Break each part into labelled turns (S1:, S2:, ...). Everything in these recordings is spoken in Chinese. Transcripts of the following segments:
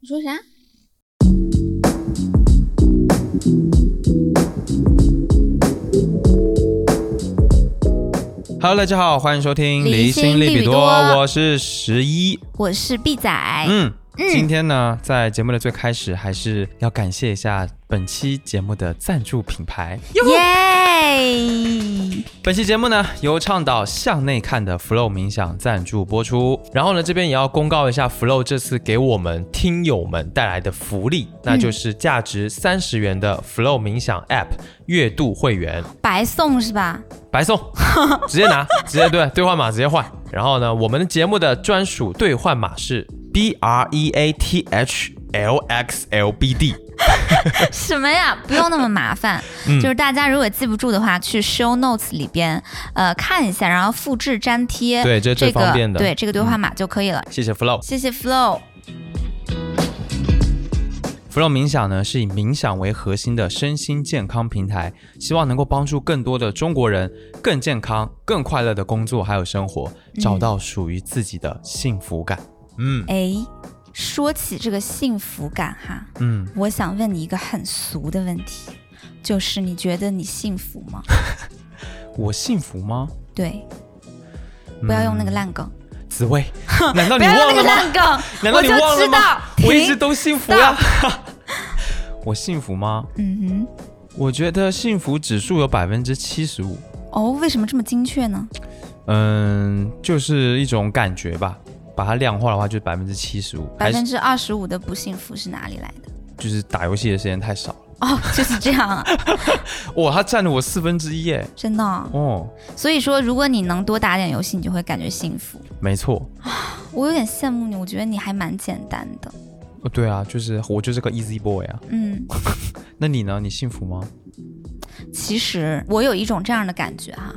S1: 你说啥
S2: ？Hello，大家好，欢迎收听
S1: 离
S2: 离心利比多，
S1: 心利比多
S2: 我是十一。
S1: 我是 B 仔。
S2: 嗯，
S1: 嗯
S2: 今天呢，在节目的最开始，还是要感谢一下本期节目的赞助品牌。
S1: 耶！
S2: 本期节目呢，由倡导向内看的 Flow 冥想赞助播出。然后呢，这边也要公告一下 Flow 这次给我们听友们带来的福利，那就是价值三十元的 Flow 冥想 App 月度会员。
S1: 白送是吧？
S2: 白送，直接拿，直接对兑换码直接换。然后呢，我们的节目的专属兑换码是 B R E A T H L X L B D。
S1: 什么呀？不用那么麻烦，
S2: 嗯
S1: 就是大家如果记不住的话，去 show notes 里边呃看一下，然后复制粘贴，
S2: 对这是最
S1: 这个
S2: 方便的嗯
S1: 对这个兑换码就可以了。
S2: 谢谢 Flow。
S1: 谢谢 Flow。
S2: Flow 冥想呢是以冥想为核心的身心健康平台，希望能够帮助更多的中国人更健康、更快乐的工作还有生活，找到属于自己的幸福感。嗯
S1: 哎，说起这个幸福感哈，
S2: 嗯，
S1: 我想问你一个很俗的问题，就是你觉得你幸福吗？
S2: 我幸福吗？
S1: 对，不要用那个
S2: 嗯
S1: 烂梗，
S2: 紫薇，难道你
S1: 不要用那个
S2: 忘了吗？
S1: 烂梗，
S2: 难道你
S1: 我就
S2: 忘了吗
S1: 知道？
S2: 我一直都幸福呀。我幸福吗？
S1: 嗯哼
S2: 我觉得幸福指数有百分之七十五，
S1: 哦，为什么这么精确呢？
S2: 嗯，就是一种感觉吧。把它量化的话，就是百分之七十五，
S1: 百分之二十五的不幸福是哪里来的？
S2: 就是打游戏的时间太少了。
S1: 哦，就是这样啊，
S2: 哇，它占了我四分之一耶！
S1: 真的哦、
S2: 哦，
S1: 所以说，如果你能多打点游戏，你就会感觉幸福。
S2: 没错。
S1: 我有点羡慕你，我觉得你还蛮简单的。
S2: 哦，对啊，就是我就是个 easy boy 啊。
S1: 嗯，
S2: 那你呢？你幸福吗？
S1: 其实我有一种这样的感觉哈，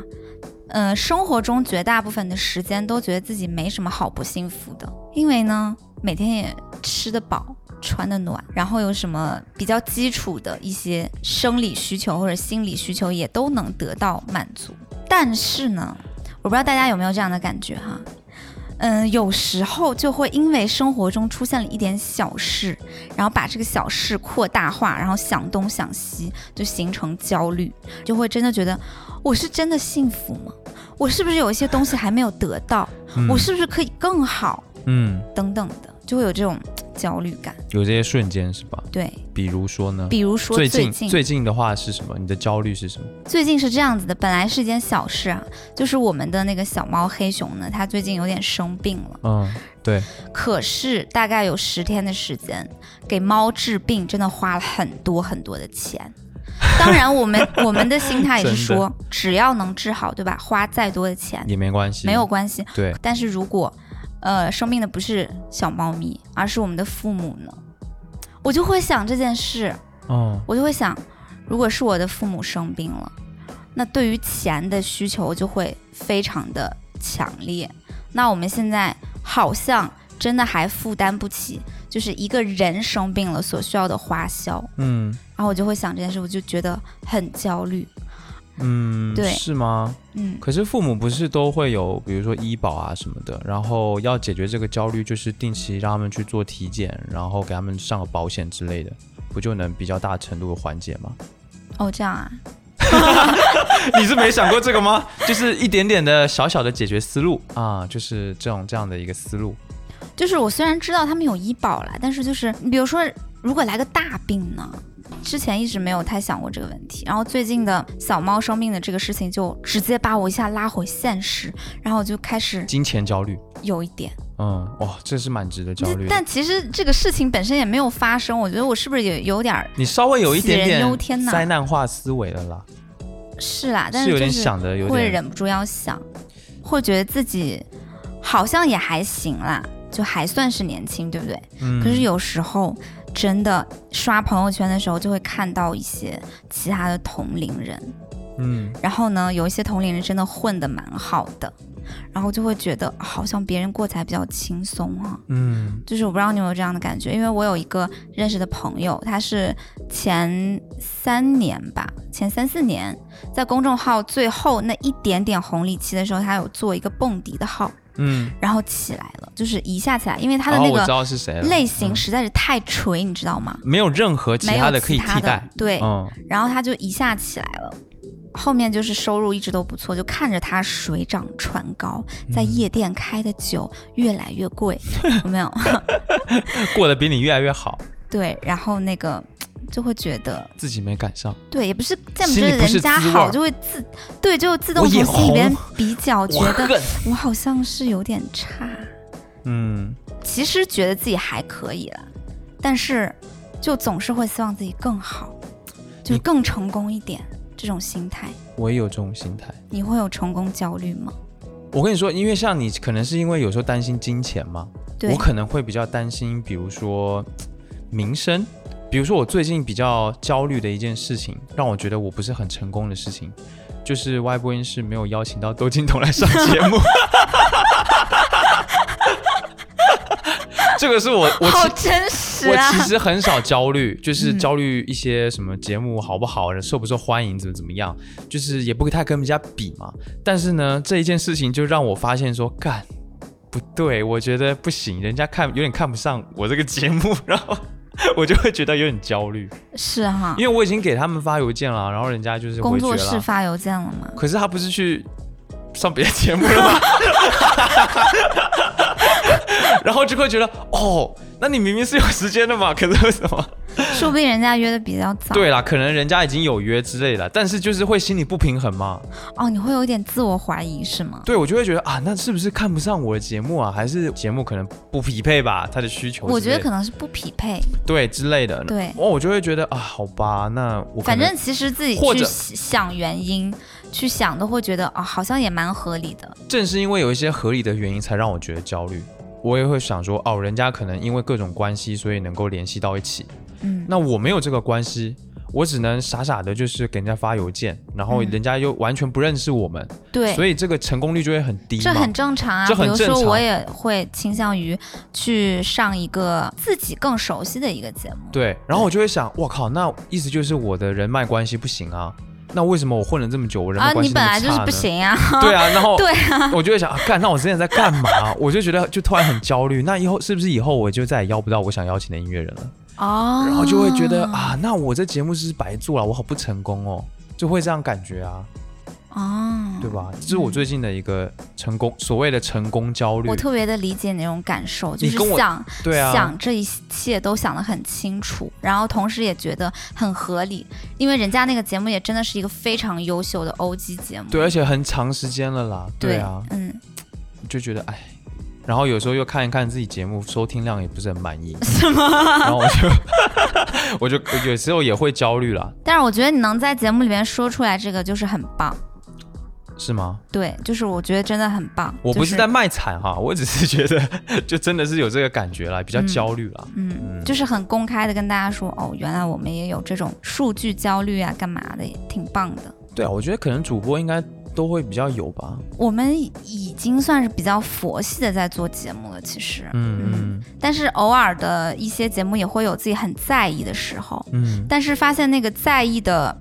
S1: 呃，生活中绝大部分的时间都觉得自己没什么好不幸福的，因为呢，每天也吃得饱。穿得暖，然后有什么比较基础的一些生理需求或者心理需求也都能得到满足。但是呢，我不知道大家有没有这样的感觉哈，嗯，有时候就会因为生活中出现了一点小事，然后把这个小事扩大化，然后想东想西，就形成焦虑，就会真的觉得我是真的幸福吗？我是不是有一些东西还没有得到？
S2: 嗯
S1: 我是不是可以更好？
S2: 嗯，
S1: 等等的，就会有这种焦虑感。
S2: 有这些瞬间是吧？
S1: 对，
S2: 比如说呢？
S1: 比如说
S2: 最
S1: 最
S2: 近最近的话是什么？你的焦虑是什么？
S1: 最近是这样子的，本来是一件小事啊，就是我们的那个小猫黑熊呢，它最近有点生病了。
S2: 嗯，对，
S1: 可是大概有十天的时间，给猫治病真的花了很多很多的钱。当然，我们 我们的心态也是说，只要能治好，对吧？花再多的钱
S2: 也没关系，
S1: 没有关系。
S2: 对，
S1: 但是如果呃生病的不是小猫咪，而是我们的父母呢，我就会想这件事，
S2: 哦，
S1: 我就会想，如果是我的父母生病了，那对于钱的需求就会非常的强烈。那我们现在好像真的还负担不起，就是一个人生病了所需要的花销。
S2: 嗯
S1: 然后我就会想这件事，我就觉得很焦虑。
S2: 嗯，
S1: 对
S2: 是吗？
S1: 嗯，
S2: 可是父母不是都会有，比如说医保啊什么的，然后要解决这个焦虑，就是定期让他们去做体检，然后给他们上个保险之类的，不就能比较大程度的缓解吗？
S1: 哦，这样啊，
S2: 你是没想过这个吗？就是一点点的小小的解决思路啊，就是这种这样的一个思路。
S1: 就是我虽然知道他们有医保啦，但是就是你比如说，如果来个大病呢？之前一直没有太想过这个问题，然后最近的小猫生病的这个事情，就直接把我一下拉回现实，然后我就开始
S2: 金钱焦虑，
S1: 有一点。
S2: 嗯，哇，这是蛮值得焦虑的。
S1: 但其实这个事情本身也没有发生，我觉得我是不是也有点儿
S2: 你稍微有一点点灾难化思维了啦，
S1: 是啦，但
S2: 是有点
S1: 就是
S2: 想的有点
S1: 会忍不住要想，会觉得自己好像也还行啦，就还算是年轻，对不对？
S2: 嗯
S1: 可是有时候真的刷朋友圈的时候，就会看到一些其他的同龄人，
S2: 嗯。
S1: 然后呢，有一些同龄人真的混得蛮好的，然后就会觉得好像别人过起来比较轻松啊。
S2: 嗯。
S1: 就是我不知道你有没有这样的感觉，因为我有一个认识的朋友，他是前三年吧，前三四年在公众号最后那一点点红利期的时候，他有做一个蹦迪的号，
S2: 嗯，
S1: 然后起来了，就是一下起来，因为他的那个类型
S2: 嗯
S1: 实在是太垂，你知道吗？
S2: 没有任何其他的可以替代，
S1: 对，
S2: 嗯，
S1: 然后他就一下起来了。后面就是收入一直都不错，就看着他水涨船高，在
S2: 嗯
S1: 夜店开的酒越来越贵，有没有？
S2: 过得比你越来越好，
S1: 对，然后那个就会觉得，
S2: 自己没赶上，
S1: 对，也不是这么
S2: 心里不是
S1: 觉得人家好，就会自对，就自动从心里边比较，觉得
S2: 我
S1: 好像是有点差。
S2: 嗯，
S1: 其实觉得自己还可以了，但是就总是会希望自己更好，就
S2: 你
S1: 更成功一点。这种心态，
S2: 我也有这种心态。
S1: 你会有成功焦虑吗？
S2: 我跟你说，因为像你，可能是因为有时候担心金钱嘛，
S1: 对
S2: 我，可能会比较担心，比如说名声，比如说我最近比较焦虑的一件事情，让我觉得我不是很成功的事情，就是 Y 播音室没有邀请到窦靖童来上节目。这个是我我
S1: 好真实啊
S2: 我
S1: 啊！
S2: 其实很少焦虑，就是
S1: 嗯
S2: 焦虑一些什么节目好不好，受不受欢迎，怎么怎么样，就是也不太跟人家比嘛。但是呢，这一件事情就让我发现说，干不对，我觉得不行，人家看有点看不上我这个节目，然后 我就会觉得有点焦虑，
S1: 是哈，
S2: 因为我已经给他们发邮件了，然后人家就是
S1: 工作室发邮件了嘛？
S2: 可是他不是去上别的节目了吗？然后就会觉得，哦，那你明明是有时间的嘛，可是为什么？
S1: 说不定人家约的比较早。
S2: 对啦，可能人家已经有约之类的，但是就是会心里不平衡嘛。
S1: 哦，你会有点自我怀疑是吗？
S2: 对我就会觉得啊，那是不是看不上我的节目啊？还是节目可能不匹配吧，他的需求的？
S1: 我觉得可能是不匹配。
S2: 对之类的。
S1: 对
S2: 哦，我就会觉得啊，好吧，那我
S1: 反正其实自己去想原因，去想都会觉得哦，好像也蛮合理的。
S2: 正是因为有一些合理的原因，才让我觉得焦虑。我也会想说，哦，人家可能因为各种关系，所以能够联系到一起。
S1: 嗯，
S2: 那我没有这个关系，我只能傻傻的，就是给人家发邮件，然后
S1: 嗯
S2: 人家又完全不认识我们，
S1: 对，
S2: 所以这个成功率就会很低。
S1: 这很正常啊。
S2: 这很
S1: 比如说，我也会倾向于去上一个自己更熟悉的一个节目。
S2: 对，然后我就会想，我靠，那意思就是我的人脉关系不行啊？那为什么我混了这么久，我人关
S1: 你
S2: 系那么差呢？
S1: 本来就是不行啊。
S2: 对啊，然后
S1: 对啊，
S2: 我就会想，啊干，那我之前在干嘛？我就觉得就突然很焦虑。那以后是不是以后我就再也邀不到我想邀请的音乐人了？
S1: 哦，
S2: 然后就会觉得，啊，那我这节目是不是白做了，我好不成功哦，就会这样感觉啊，
S1: 哦，
S2: 对吧？这是我最近的一个成功，所谓的成功焦虑
S1: 我。特别的理解你那种感受，就是想
S2: 对啊，
S1: 想这一切都想得很清楚，然后同时也觉得很合理，因为人家那个节目也真的是一个非常优秀的 OG 节目。
S2: 对，而且很长时间了啦。对啊，
S1: 嗯，
S2: 就觉得哎，然后有时候又看一看自己节目收听量也不是很满意，
S1: 是吗？
S2: 然后我就 我就我 有时候也会焦虑了，
S1: 但是我觉得你能在节目里面说出来这个就是很棒，
S2: 是吗？
S1: 对，就是我觉得真的很棒。
S2: 我不
S1: 是
S2: 在卖惨哈，我只是觉得就真的是有这个感觉了，比较
S1: 嗯
S2: 焦虑了。
S1: 嗯，
S2: 嗯
S1: 就是很公开的跟大家说，哦，原来我们也有这种数据焦虑啊，干嘛的，也挺棒的。
S2: 对啊，我觉得可能主播应该都会比较有吧。
S1: 我们已经算是比较佛系的在做节目了，其实，
S2: 嗯嗯
S1: 但是偶尔的一些节目也会有自己很在意的时候，
S2: 嗯，
S1: 但是发现那个在意的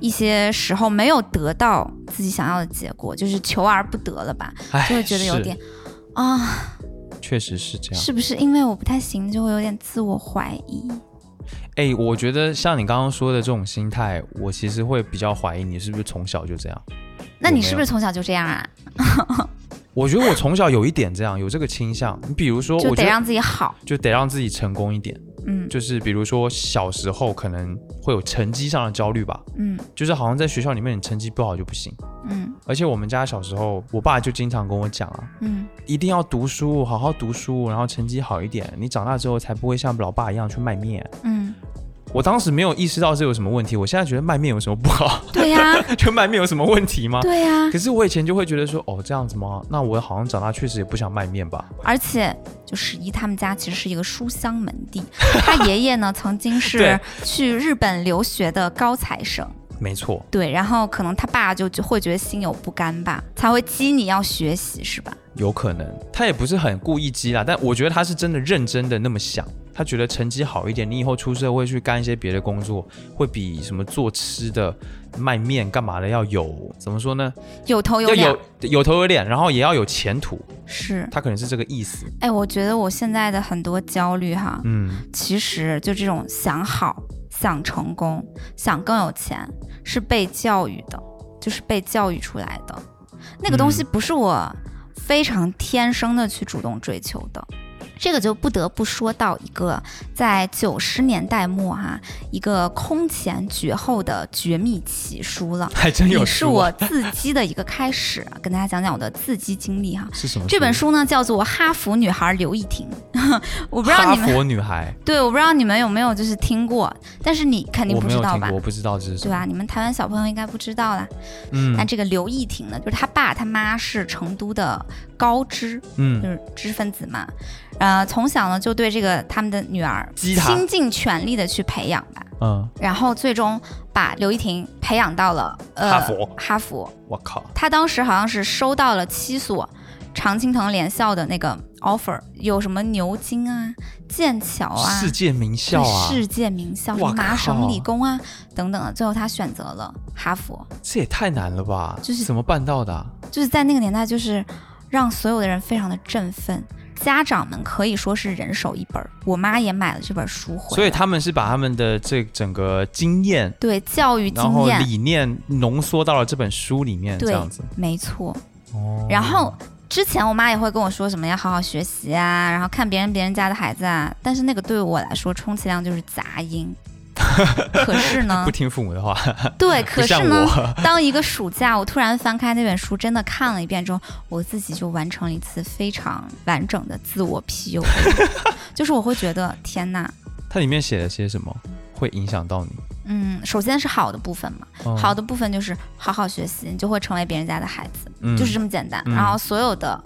S1: 一些时候没有得到自己想要的结果，就是求而不得了吧，
S2: 哎，
S1: 就会觉得有点啊，
S2: 确实是这样。
S1: 是不是因为我不太行，就会有点自我怀疑？
S2: 哎、我觉得像你刚刚说的这种心态，我其实会比较怀疑你是不是从小就这样。
S1: 那你是不是从小就这样啊？
S2: 我觉得我从小有一点这样，有这个倾向。你比如说，
S1: 就得让自己好，
S2: 就得让自己成功一点，
S1: 嗯。
S2: 就是比如说小时候可能会有成绩上的焦虑吧，
S1: 嗯。
S2: 就是好像在学校里面你成绩不好就不行。
S1: 嗯。
S2: 而且我们家小时候，我爸就经常跟我讲啊，
S1: 嗯，
S2: 一定要读书，好好读书，然后成绩好一点，你长大之后才不会像老爸一样去卖面。
S1: 嗯，
S2: 我当时没有意识到这有什么问题，我现在觉得卖面有什么不好？
S1: 对呀、
S2: 就卖面有什么问题吗？
S1: 对呀、
S2: 可是我以前就会觉得说，哦，这样子吗？那我好像长大确实也不想卖面吧。
S1: 而且就十一他们家其实是一个书香门第，他爷爷呢曾经是去日本留学的高材生。
S2: 没错，
S1: 对，然后可能他爸就就会觉得心有不甘吧，才会激你要学习，是吧？
S2: 有可能他也不是很故意激啦，但我觉得他是真的认真的那么想。他觉得成绩好一点，你以后出社会去干一些别的工作，会比什么做吃的、卖面干嘛的要有怎么说呢？
S1: 有头有脸
S2: 有有头有脸，然后也要有前途。
S1: 是。
S2: 他可能是这个意思。
S1: 哎，我觉得我现在的很多焦虑哈，
S2: 嗯，
S1: 其实就这种想好、想成功、想更有钱，是被教育的，就是被教育出来的。那个东西
S2: 嗯
S1: 不是我非常天生的去主动追求的。这个就不得不说到一个在九十年代末哈，一个空前绝后的绝密奇书了，
S2: 还真有
S1: 也是我自击的一个开始，跟大家讲讲我的自击经历哈。
S2: 是什么？
S1: 这本书呢叫做《哈佛女孩刘亦婷》，我不知道你们
S2: 佛女孩，
S1: 对，我不知道你们有没有就是听过，但是你肯定不知道吧？
S2: 我不知道这是。
S1: 对吧？你们台湾小朋友应该不知道啦。
S2: 嗯
S1: 那这个刘亦婷呢，就是他爸他妈是成都的高知，嗯就
S2: 嗯，
S1: 是知识分子嘛。呃，从小呢就对这个他们的女儿倾尽全力的去培养吧，
S2: 嗯，
S1: 然后最终把刘亦婷培养到了呃
S2: 哈佛。
S1: 哈佛，
S2: 我靠，
S1: 他当时好像是收到了七所常青藤联校的那个 offer，有什么牛津啊、剑桥啊、
S2: 世界名校啊，
S1: 世界名校，麻省理工啊等等的，最后他选择了哈佛，
S2: 这也太难了吧？
S1: 就是
S2: 怎么办到的啊？
S1: 就是在那个年代，就是让所有的人非常的振奋。家长们可以说是人手一本儿，我妈也买了这本书回来。
S2: 所以他们是把他们的这整个经验，
S1: 对教育经验，
S2: 理念浓缩到了这本书里面，这样子。
S1: 没错。
S2: 哦
S1: 然后之前我妈也会跟我说什么要好好学习啊，然后看别人别人家的孩子啊，但是那个对我来说充其量就是杂音。可是呢？
S2: 不，听父母的话，
S1: 对，可是呢，当一个暑假，我突然翻开那本书，真的看了一遍之后，我自己就完成了一次非常完整的自我 PUA，就是我会觉得天呐，
S2: 它里面写了些什么会影响到你？
S1: 嗯，首先是好的部分嘛，
S2: 嗯
S1: 好的部分就是好好学习，你就会成为别人家的孩子，
S2: 嗯
S1: 就是这么简单。
S2: 嗯
S1: 然后所有的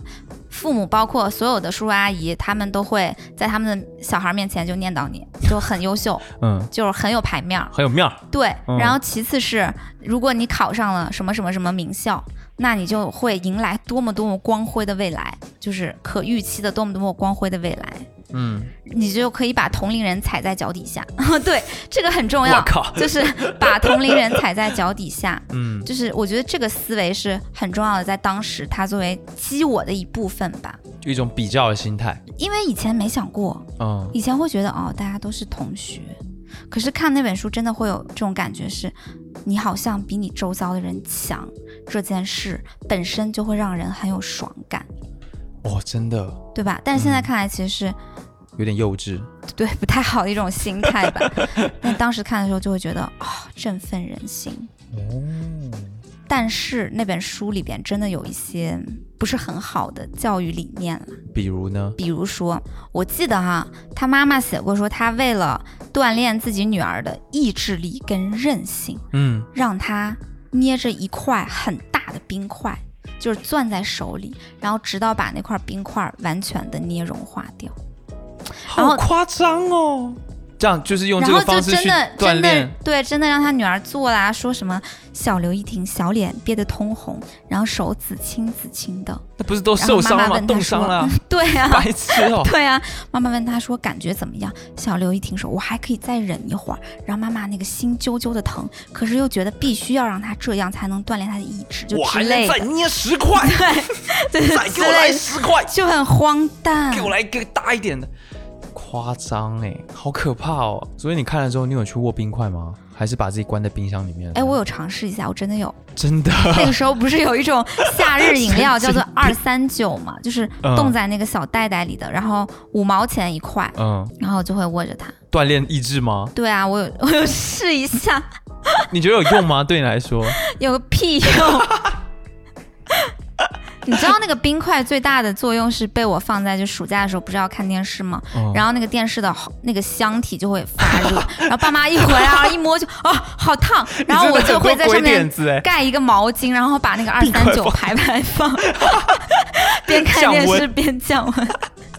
S1: 父母，包括所有的叔叔阿姨，他们都会在他们的小孩面前就念叨你，就很优秀，
S2: 嗯，
S1: 就是很有排面儿。
S2: 很有面儿。
S1: 对，
S2: 嗯
S1: 然后其次是，如果你考上了什么什么什么名校，那你就会迎来多么多么光辉的未来，就是可预期的多么多么光辉的未来，
S2: 嗯，
S1: 你就可以把同龄人踩在脚底下。对，这个很重要，就是把同龄人踩在脚底下。
S2: 嗯，
S1: 就是我觉得这个思维是很重要的，在当时它作为激我的一部分吧，
S2: 就一种比较的心态。
S1: 因为以前没想过，
S2: 嗯，
S1: 以前会觉得哦，大家都是同学，可是看那本书真的会有这种感觉是，你好像比你周遭的人强，这件事本身就会让人很有爽感，
S2: 哦，真的
S1: 对吧？但是现在
S2: 嗯
S1: 看来，其实是、
S2: 有点幼稚。
S1: 对不太好的一种心态吧。但当时看的时候就会觉得啊、振奋人心。
S2: 哦，
S1: 但是那本书里边真的有一些不是很好的教育理念了。
S2: 比如呢？
S1: 比如说，我记得哈，他妈妈写过说，他为了锻炼自己女儿的意志力跟韧性，
S2: 嗯，
S1: 让她捏着一块很大的冰块，就是攥在手里，然后直到把那块冰块完全的捏融化掉。然后
S2: 好夸张哦。这样就是用这
S1: 然后就
S2: 个方式去
S1: 真的
S2: 锻
S1: 真的
S2: 炼。
S1: 对，真的让他女儿做啦，说什么小刘一婷小脸憋得通红，然后手紫青紫青的。
S2: 那不是都受伤了吗？冻伤了啊，
S1: 对啊，
S2: 白痴哦。
S1: 对啊，妈妈问他说感觉怎么样？小刘一听说我还可以再忍一会儿，然后妈妈那个心揪揪的疼，可是又觉得必须要让他这样才能锻炼他的意志，就
S2: 我还能
S1: 之类的，
S2: 再捏十块，
S1: 对对
S2: 再给我来十块，
S1: 就很荒诞
S2: 给。我来一个大一点的。夸张哎，好可怕哦！所以你看了之后，你有去握冰块吗？还是把自己关在冰箱里面？
S1: 哎，我有尝试一下，我真的有。
S2: 真的
S1: 那个时候不是有一种夏日饮料 叫做二三九嘛，就是
S2: 嗯
S1: 冻在那个小袋袋里的，然后五毛钱一块，
S2: 嗯，
S1: 然后我就会握着它。
S2: 锻炼意志吗？
S1: 对啊，我有 我有试一下，
S2: 你觉得有用吗？对你来说？
S1: 有个屁用！你知道那个冰块最大的作用是被我放在就暑假的时候，不是要看电视吗？
S2: 嗯
S1: 然后那个电视的那个箱体就会发热，然后爸妈一回来，一摸就啊好烫，然后我就会在上面盖一个毛巾，然后把那个二三九排排放，边看电视边降温。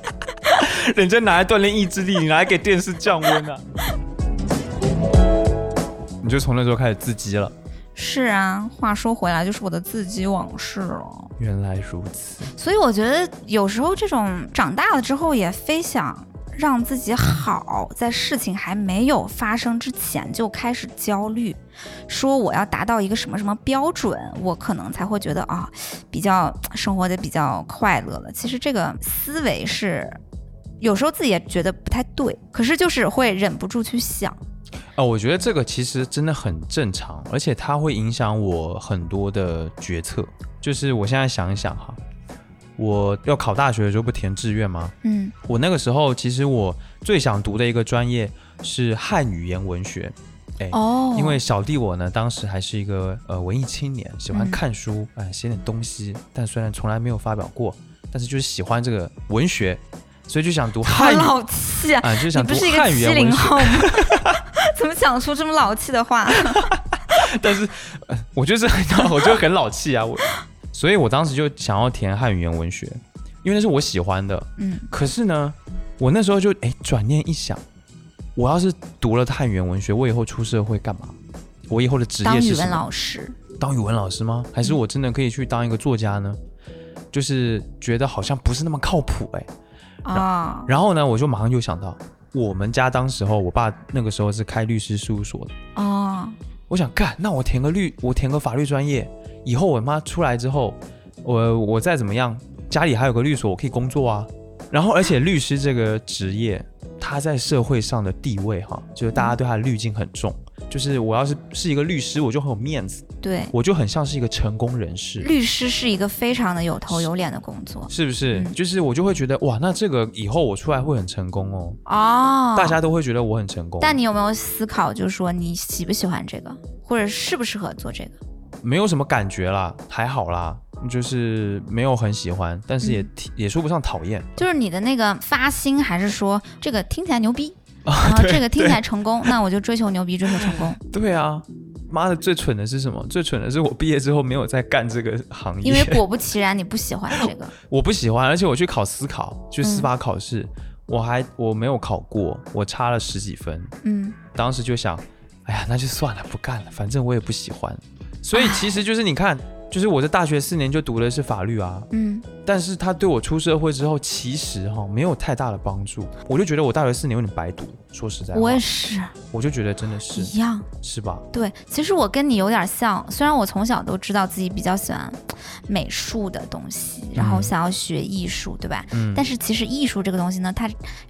S2: 人家拿来锻炼意志力，你拿来给电视降温啊！你就从那时候开始自激了。
S1: 是啊，话说回来，就是我的自己往事了。
S2: 原来如此，
S1: 所以我觉得有时候这种长大了之后也非想让自己好，在事情还没有发生之前就开始焦虑，说我要达到一个什么什么标准，我可能才会觉得啊，比较生活的比较快乐了。其实这个思维是有时候自己也觉得不太对，可是就是会忍不住去想。
S2: 哦，我觉得这个其实真的很正常，而且它会影响我很多的决策。就是我现在想一想哈，我要考大学的时候不填志愿吗？
S1: 嗯
S2: 我那个时候其实我最想读的一个专业是汉语言文学。哎，
S1: 哦，
S2: 因为小弟我呢，当时还是一个呃文艺青年，喜欢
S1: 嗯
S2: 看书，哎、写点东西，但虽然从来没有发表过，但是就是喜欢这个文学，所以就想读汉语
S1: 老气啊！
S2: 啊、就是
S1: 你
S2: 想读
S1: 不是一个七
S2: 汉语言文学。
S1: 零后吗？怎么讲出这么老气的话？
S2: 但是、呃我就是很，我就 很老气啊，我，所以我当时就想要填汉语言文学，因为那是我喜欢的。
S1: 嗯
S2: 可是呢，我那时候就哎转念一想，我要是读了汉语言文学，我以后出社会干嘛？我以后的职
S1: 当语文
S2: 业是什么？
S1: 老师，
S2: 当语文老师吗？还是我真的可以去当一个作家呢？就是觉得好像不是那么靠谱哎、
S1: 啊，
S2: 然后呢，我就马上就想到，我们家当时候，我爸那个时候是开律师事务所的。
S1: 啊，
S2: 我想干，那我填个律，我填个法律专业，以后我妈出来之后，我我再怎么样，家里还有个律所，我可以工作啊。然后，而且律师这个职业，他在社会上的地位哈，就是大家对他的滤镜很重。就是我要是是一个律师，我就很有面子，
S1: 对，
S2: 我就很像是一个成功人士，
S1: 律师是一个非常的有头有脸的工作
S2: 是不是？
S1: 嗯
S2: 就是我就会觉得哇，那这个以后我出来会很成功哦，
S1: 哦。
S2: 大家都会觉得我很成功。
S1: 但你有没有思考，就是说你喜不喜欢这个，或者适不适合做这个？
S2: 没有什么感觉啦，还好啦，就是没有很喜欢，但是也、
S1: 嗯
S2: 也说不上讨厌。
S1: 就是你的那个发心，还是说这个听起来牛逼，
S2: 啊
S1: 然后这个听起来成功，那我就追求牛逼，追求成功。
S2: 对啊，妈的，最蠢的是什么？最蠢的是我毕业之后没有再干这个行业，
S1: 因为果不其然，你不喜欢这个。
S2: 我不喜欢，而且我去考司考，去司法考试，
S1: 嗯
S2: 我还我没有考过，我差了十几分。
S1: 嗯，
S2: 当时就想，哎呀，那就算了，不干了，反正我也不喜欢。所以其实就是你看，就是我在大学四年就读的是法律啊，
S1: 嗯，
S2: 但是他对我出社会之后，其实哈没有太大的帮助。我就觉得我大学四年有点白读，说实在话，
S1: 我也是
S2: 我就觉得真的是
S1: 一样。
S2: 是吧？
S1: 对，其实我跟你有点像，虽然我从小都知道自己比较喜欢美术的东西，然后
S2: 嗯
S1: 想要学艺术，对吧？
S2: 嗯，
S1: 但是其实艺术这个东西呢，它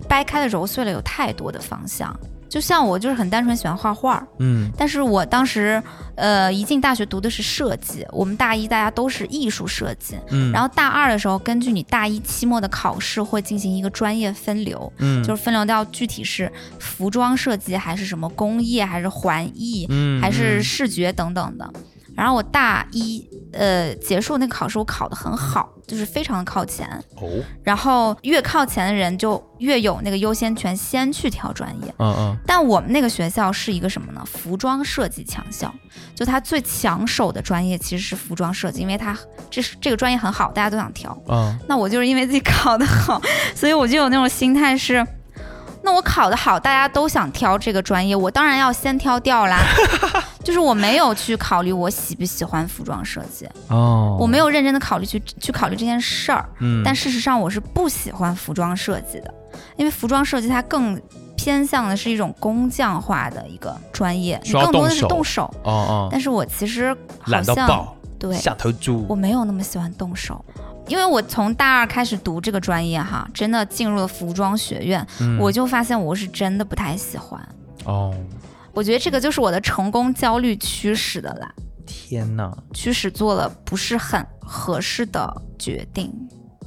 S1: 掰开了揉碎了有太多的方向。就像我就是很单纯喜欢画画，
S2: 嗯。
S1: 但是我当时呃一进大学读的是设计，我们大一大家都是艺术设计，
S2: 嗯，
S1: 然后大二的时候根据你大一期末的考试会进行一个专业分流，
S2: 嗯。
S1: 就是分流到具体是服装设计还是什么工业还是环艺，
S2: 嗯
S1: 还是
S2: 嗯。
S1: 视觉等等的。然后我大一呃结束那个考试，我考得很好，就是非常的靠前。
S2: 哦，
S1: 然后越靠前的人就越有那个优先权，先去挑专业。
S2: 嗯嗯
S1: 但我们那个学校是一个什么呢？服装设计强校，就它最抢手的专业其实是服装设计，因为它这是这个专业很好，大家都想挑。
S2: 嗯
S1: 那我就是因为自己考得好，所以我就有那种心态是，那我考得好，大家都想挑这个专业，我当然要先挑掉啦。就是我没有去考虑我喜不喜欢服装设计，
S2: 哦，
S1: 我没有认真的考虑去去考虑这件事儿。
S2: 嗯，
S1: 但事实上我是不喜欢服装设计的，因为服装设计它更偏向的是一种工匠化的一个专业，你更多的是
S2: 动手。哦哦，
S1: 但是我其实好像
S2: 爆，
S1: 对
S2: 下头猪。
S1: 我，没有那么喜欢动手，因为我从大二开始读这个专业哈，真的进入了服装学院，
S2: 嗯
S1: 我就发现我是真的不太喜欢。
S2: 哦，
S1: 我觉得这个就是我的成功焦虑驱使的啦，
S2: 天哪，
S1: 驱使做了不是很合适的决定。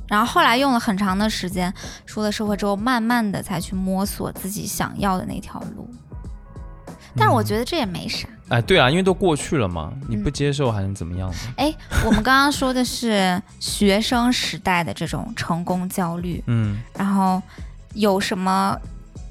S1: 然后后来用了很长的时间，出了社会之后，慢慢的才去摸索自己想要的那条路。但是我觉得这也没啥。
S2: 哎，对啊，因为都过去了嘛，你
S1: 嗯
S2: 不接受还能怎么样呢？
S1: 哎，我们刚刚说的是学生时代的这种成功焦虑，
S2: 嗯，
S1: 然后有什么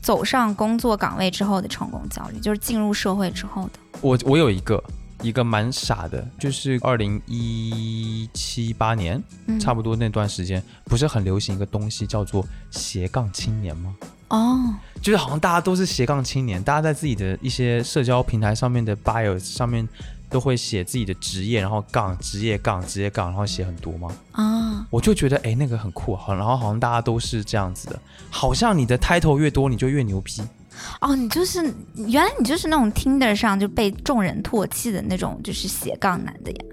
S1: 走上工作岗位之后的成功焦虑，就是进入社会之后的。
S2: 我我有一个一个蛮傻的，就是二零一七八年，
S1: 嗯，
S2: 差不多那段时间，不是很流行一个东西叫做斜杠青年吗？
S1: 哦，
S2: 就是好像大家都是斜杠青年，大家在自己的一些社交平台上面的 bio 上面都会写自己的职业，然后杠职业杠职业杠，然后写很多吗？
S1: 啊，
S2: 我就觉得哎，那个很酷，好，然后好像大家都是这样子的，好像你的 title 越多，你就越牛逼。
S1: 哦，你就是原来你就是那种 Tinder 上就被众人唾弃的那种，就是斜杠男的呀？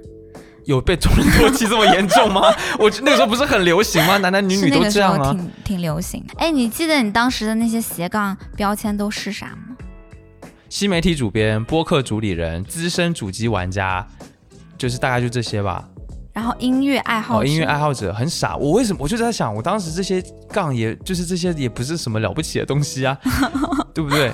S2: 有被众人唾弃这么严重吗？我那个时候不是很流行吗？男男女女都这样
S1: 啊，挺挺流行。哎，你记得你当时的那些斜杠标签都是啥吗？
S2: 新媒体主编、播客主理人、资深主机玩家，就是大概就这些吧。
S1: 然后音乐爱好者，
S2: 音乐爱好者很傻。我为什么？我就在想，我当时这些杠，也就是这些，也不是什么了不起的东西啊，对不对？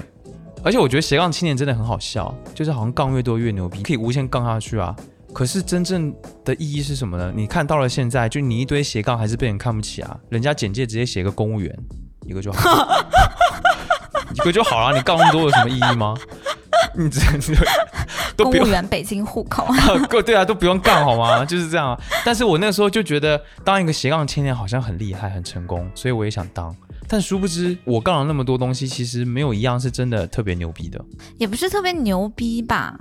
S2: 而且我觉得斜杠青年真的很好笑，就是好像杠越多越牛逼，可以无限杠下去啊。可是真正的意义是什么呢？你看到了现在，就你一堆斜杠还是被人看不起啊？人家简介直接写个公务员，一个就好，一个就好了。你杠那么多有什么意义吗？你这
S1: 公务员北京户口，
S2: 啊对啊，都不用杠好吗？就是这样。但是我那时候就觉得当一个斜杠青年好像很厉害、很成功，所以我也想当。但殊不知我杠了那么多东西，其实没有一样是真的特别牛逼的。
S1: 也不是特别牛逼吧，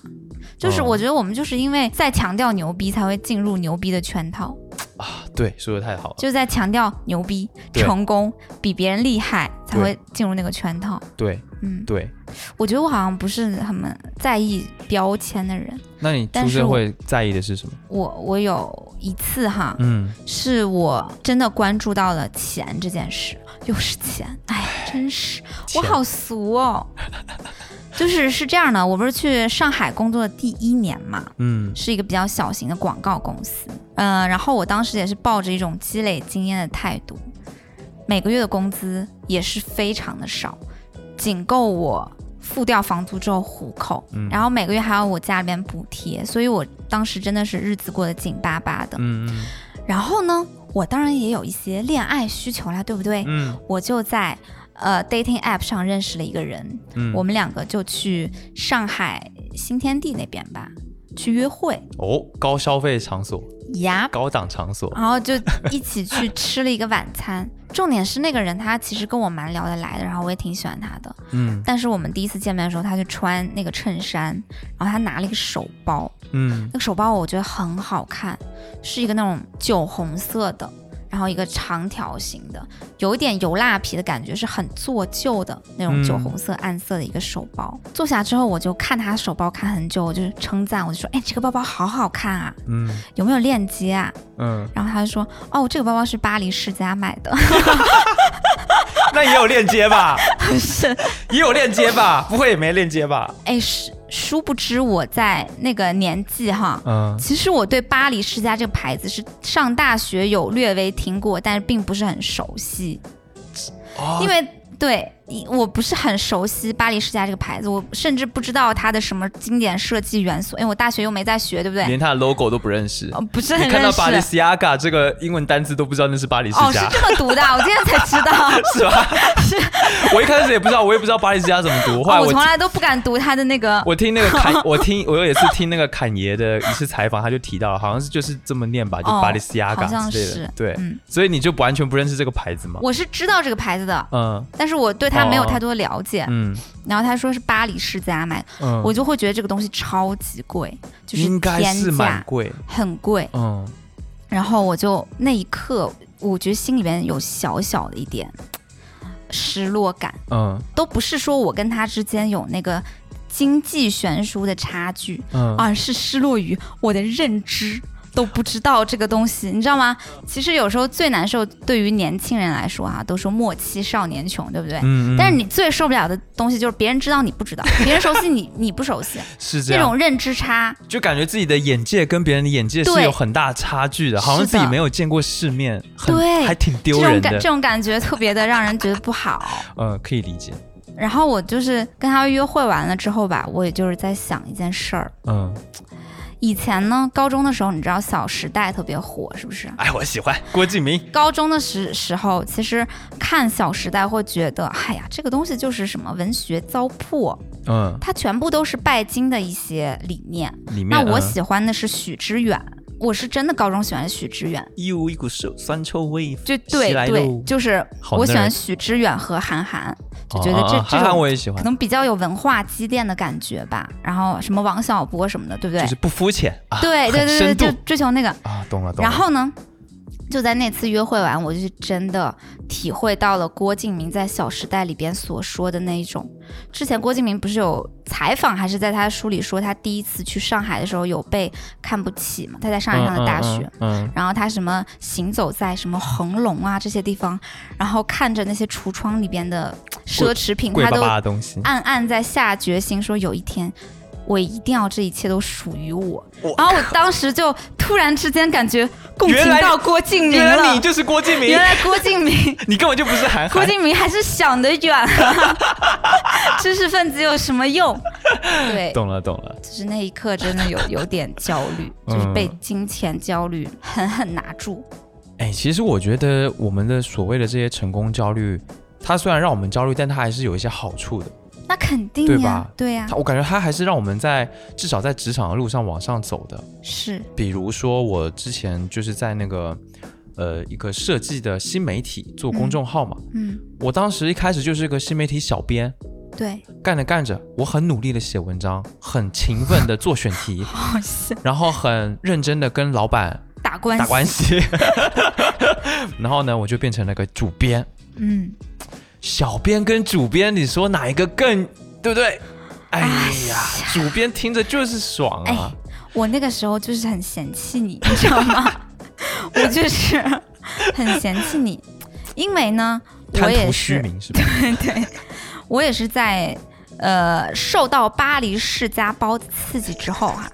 S1: 就是我觉得我们就是因为在强调牛逼，才会进入牛逼的圈套。
S2: 啊，对，说的太好了，
S1: 就在强调牛逼、成功、比别人厉害，才会进入那个圈套。
S2: 对，嗯，对。
S1: 我觉得我好像不是很在意标签的人。
S2: 那你出社会在意的是什么？
S1: 我我有一次哈，嗯，是我真的关注到了钱这件事，又是钱，哎，真是我好俗哦。就是是这样的，我不是去上海工作的第一年嘛，嗯，是一个比较小型的广告公司，嗯，然后我当时也是抱着一种积累经验的态度，每个月的工资也是非常的少，仅够我付掉房租之后糊口，然后每个月还要我家里面补贴，所以我当时真的是日子过得紧巴巴的，嗯，然后呢，我当然也有一些恋爱需求啦，对不对？嗯，我就在。呃，dating app 上认识了一个人，我们两个就去上海新天地那边吧，去约会。
S2: 哦，高消费场所
S1: 呀，
S2: 高档场所。
S1: 然后就一起去吃了一个晚餐。重点是那个人他其实跟我蛮聊得来的，然后我也挺喜欢他的。嗯。但是我们第一次见面的时候，他就穿那个衬衫，然后他拿了一个手包。嗯。那个手包我觉得很好看，是一个那种酒红色的。然后一个长条形的，有一点油蜡皮的感觉，是很做旧的那种酒红色暗色的一个手包。坐下之后，我就看他手包看很久，我就称赞，我就说：“哎，这个包包好好看啊，嗯，有没有链接啊？”嗯，然后他就说：“哦，这个包包是巴黎世家买的。”
S2: 那也有链接吧？
S1: 是，
S2: 也有链接吧？不会也没链接吧？
S1: 哎，是。殊不知我在那个年纪哈，嗯，其实我对巴黎世家这个牌子是上大学有略微听过，但是并不是很熟悉，因为对。我不是很熟悉巴黎世家这个牌子，我甚至不知道它的什么经典设计元素，因为我大学又没在学，对不对？
S2: 连它的 logo 都不认识，
S1: 不是很认识。
S2: 看到巴黎世家这个英文单词都不知道那是巴黎世家，哦，
S1: 是这么读的，我今天才知道，
S2: 是吧？是，我一开始也不知道，我也不知道巴黎世家怎么读，
S1: 我从来都不敢读他的那个。
S2: 我听那个侃，我听我有一次听那个侃爷的一次采访，他就提到了，好像是就是这么念吧，就巴黎世家之类的，对，所以你就完全不认识这个牌子吗？
S1: 我是知道这个牌子的，嗯，但是我对它没有太多了解。嗯，然后他说是巴黎世家买，我就会觉得这个东西超级贵，就是天价，
S2: 贵，
S1: 很贵。嗯，然后我就那一刻，我觉得心里面有小小的一点失落感。嗯，都不是说我跟他之间有那个经济悬殊的差距，嗯，而是失落于我的认知。都不知道这个东西，你知道吗？其实有时候最难受，对于年轻人来说啊，都说莫欺少年穷，对不对？嗯。但是你最受不了的东西就是别人知道你不知道，别人熟悉你你不熟悉，
S2: 是这样。
S1: 那种认知差，
S2: 就感觉自己的眼界跟别人的眼界是有很大差距的，好像自己没有见过世面，
S1: 对，
S2: 还挺丢人的。
S1: 这种感觉特别的让人觉得不好。
S2: 呃，可以理解。
S1: 然后我就是跟他约会完了之后吧，我也就是在想一件事儿。嗯。以前呢，高中的时候，你知道《小时代》特别火，是不是？
S2: 哎，我喜欢郭敬明。
S1: 高中的时时候，其实看《小时代》会觉得，哎呀，这个东西就是什么文学糟粕，嗯，它全部都是拜金的一些理念。
S2: 里面，
S1: 那我喜欢的是许知远，我是真的高中喜欢许知远。
S2: 有一股酸酸臭味，
S1: 就对对，就是我喜欢许知远和韩寒。就觉得这、这
S2: 我也喜欢，
S1: 能比较有文化积淀的感觉吧。然后什么王小波什么的，对不对？
S2: 就是不肤浅啊，
S1: 对对对对，就追求那个。
S2: 啊，懂了懂了。
S1: 然后呢，就在那次约会完，我就是真的体会到了郭敬明在《小时代》里边所说的那一种。之前郭敬明不是有采访，还是在他书里说，他第一次去上海的时候有被看不起嘛？他在上海上的大学。
S2: 嗯，嗯
S1: 然后他什么行走在什么恒隆啊这些地方，然后看着那些橱窗里边的奢侈品，他都暗暗在下决心说，有一天我一定要这一切都属于我
S2: 我。
S1: 然后我 当时就突然之间感觉共情
S2: 原来
S1: 到郭敬明
S2: 原来你。就是郭敬明
S1: 原，来郭敬明，
S2: 你根本就不是韩寒。
S1: 郭敬明还是想得远啊！知识分子有什么用？对，
S2: 懂了懂了，
S1: 就是那一刻真的有有点焦虑，就是被金钱焦虑狠狠拿住。
S2: 哎，其实我觉得我们的所谓的这些成功焦虑，它虽然让我们焦虑，但它还是有一些好处的。
S1: 那肯定呀
S2: 对吧，
S1: 对呀。
S2: 它，我感觉他还是让我们在至少在职场的路上往上走的。
S1: 是，
S2: 比如说我之前就是在那个呃一个设计的新媒体做公众号嘛，
S1: 嗯，
S2: 我当时一开始就是个新媒体小编，
S1: 对，
S2: 干着干着，我很努力的写文章，很勤奋的做选题，然后很认真的跟老板
S1: 打关系，
S2: 打关系，然后呢，我就变成了个主编。
S1: 嗯，
S2: 小编跟主编，你说哪一个更对不对？哎呀，主编听着就是爽
S1: 哎
S2: 啊！
S1: 我那个时候就是很嫌弃你，你知道吗？我就是很嫌弃你，因为呢，我也是，
S2: 虚名是吧？
S1: 对，我也是在呃受到巴黎世家包的刺激之后哈、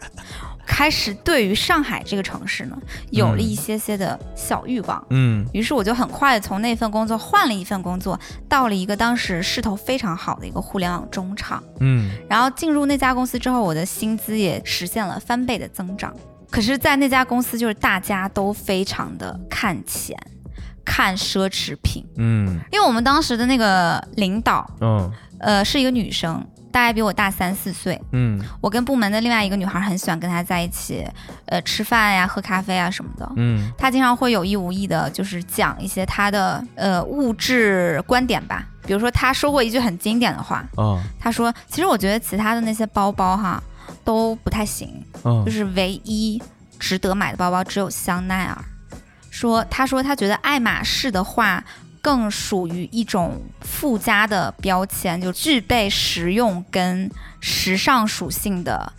S1: 开始对于上海这个城市呢有了
S2: 嗯
S1: 一些些的小欲望。
S2: 嗯
S1: 于是我就很快地从那份工作换了一份工作，到了一个当时势头非常好的一个互联网中厂。
S2: 嗯，
S1: 然后进入那家公司之后，我的薪资也实现了翻倍的增长。可是，在那家公司，就是大家都非常的看钱，看奢侈品。
S2: 嗯
S1: 因为我们当时的那个领导，
S2: 嗯
S1: 呃，是一个女生，大概比我大三四岁。
S2: 嗯
S1: 我跟部门的另外一个女孩很喜欢跟她在一起，呃，吃饭呀、喝咖啡啊什么的。
S2: 嗯
S1: 她经常会有意无意的，就是讲一些她的呃物质观点吧。比如说，她说过一句很经典的话，
S2: 嗯
S1: 她说：“其实我觉得其他的那些包包哈都不太行，
S2: 嗯，
S1: 就是唯一值得买的包包只有香奈儿。”说她说她觉得爱马仕的话更属于一种附加的标签，就具备实用跟时尚属性的。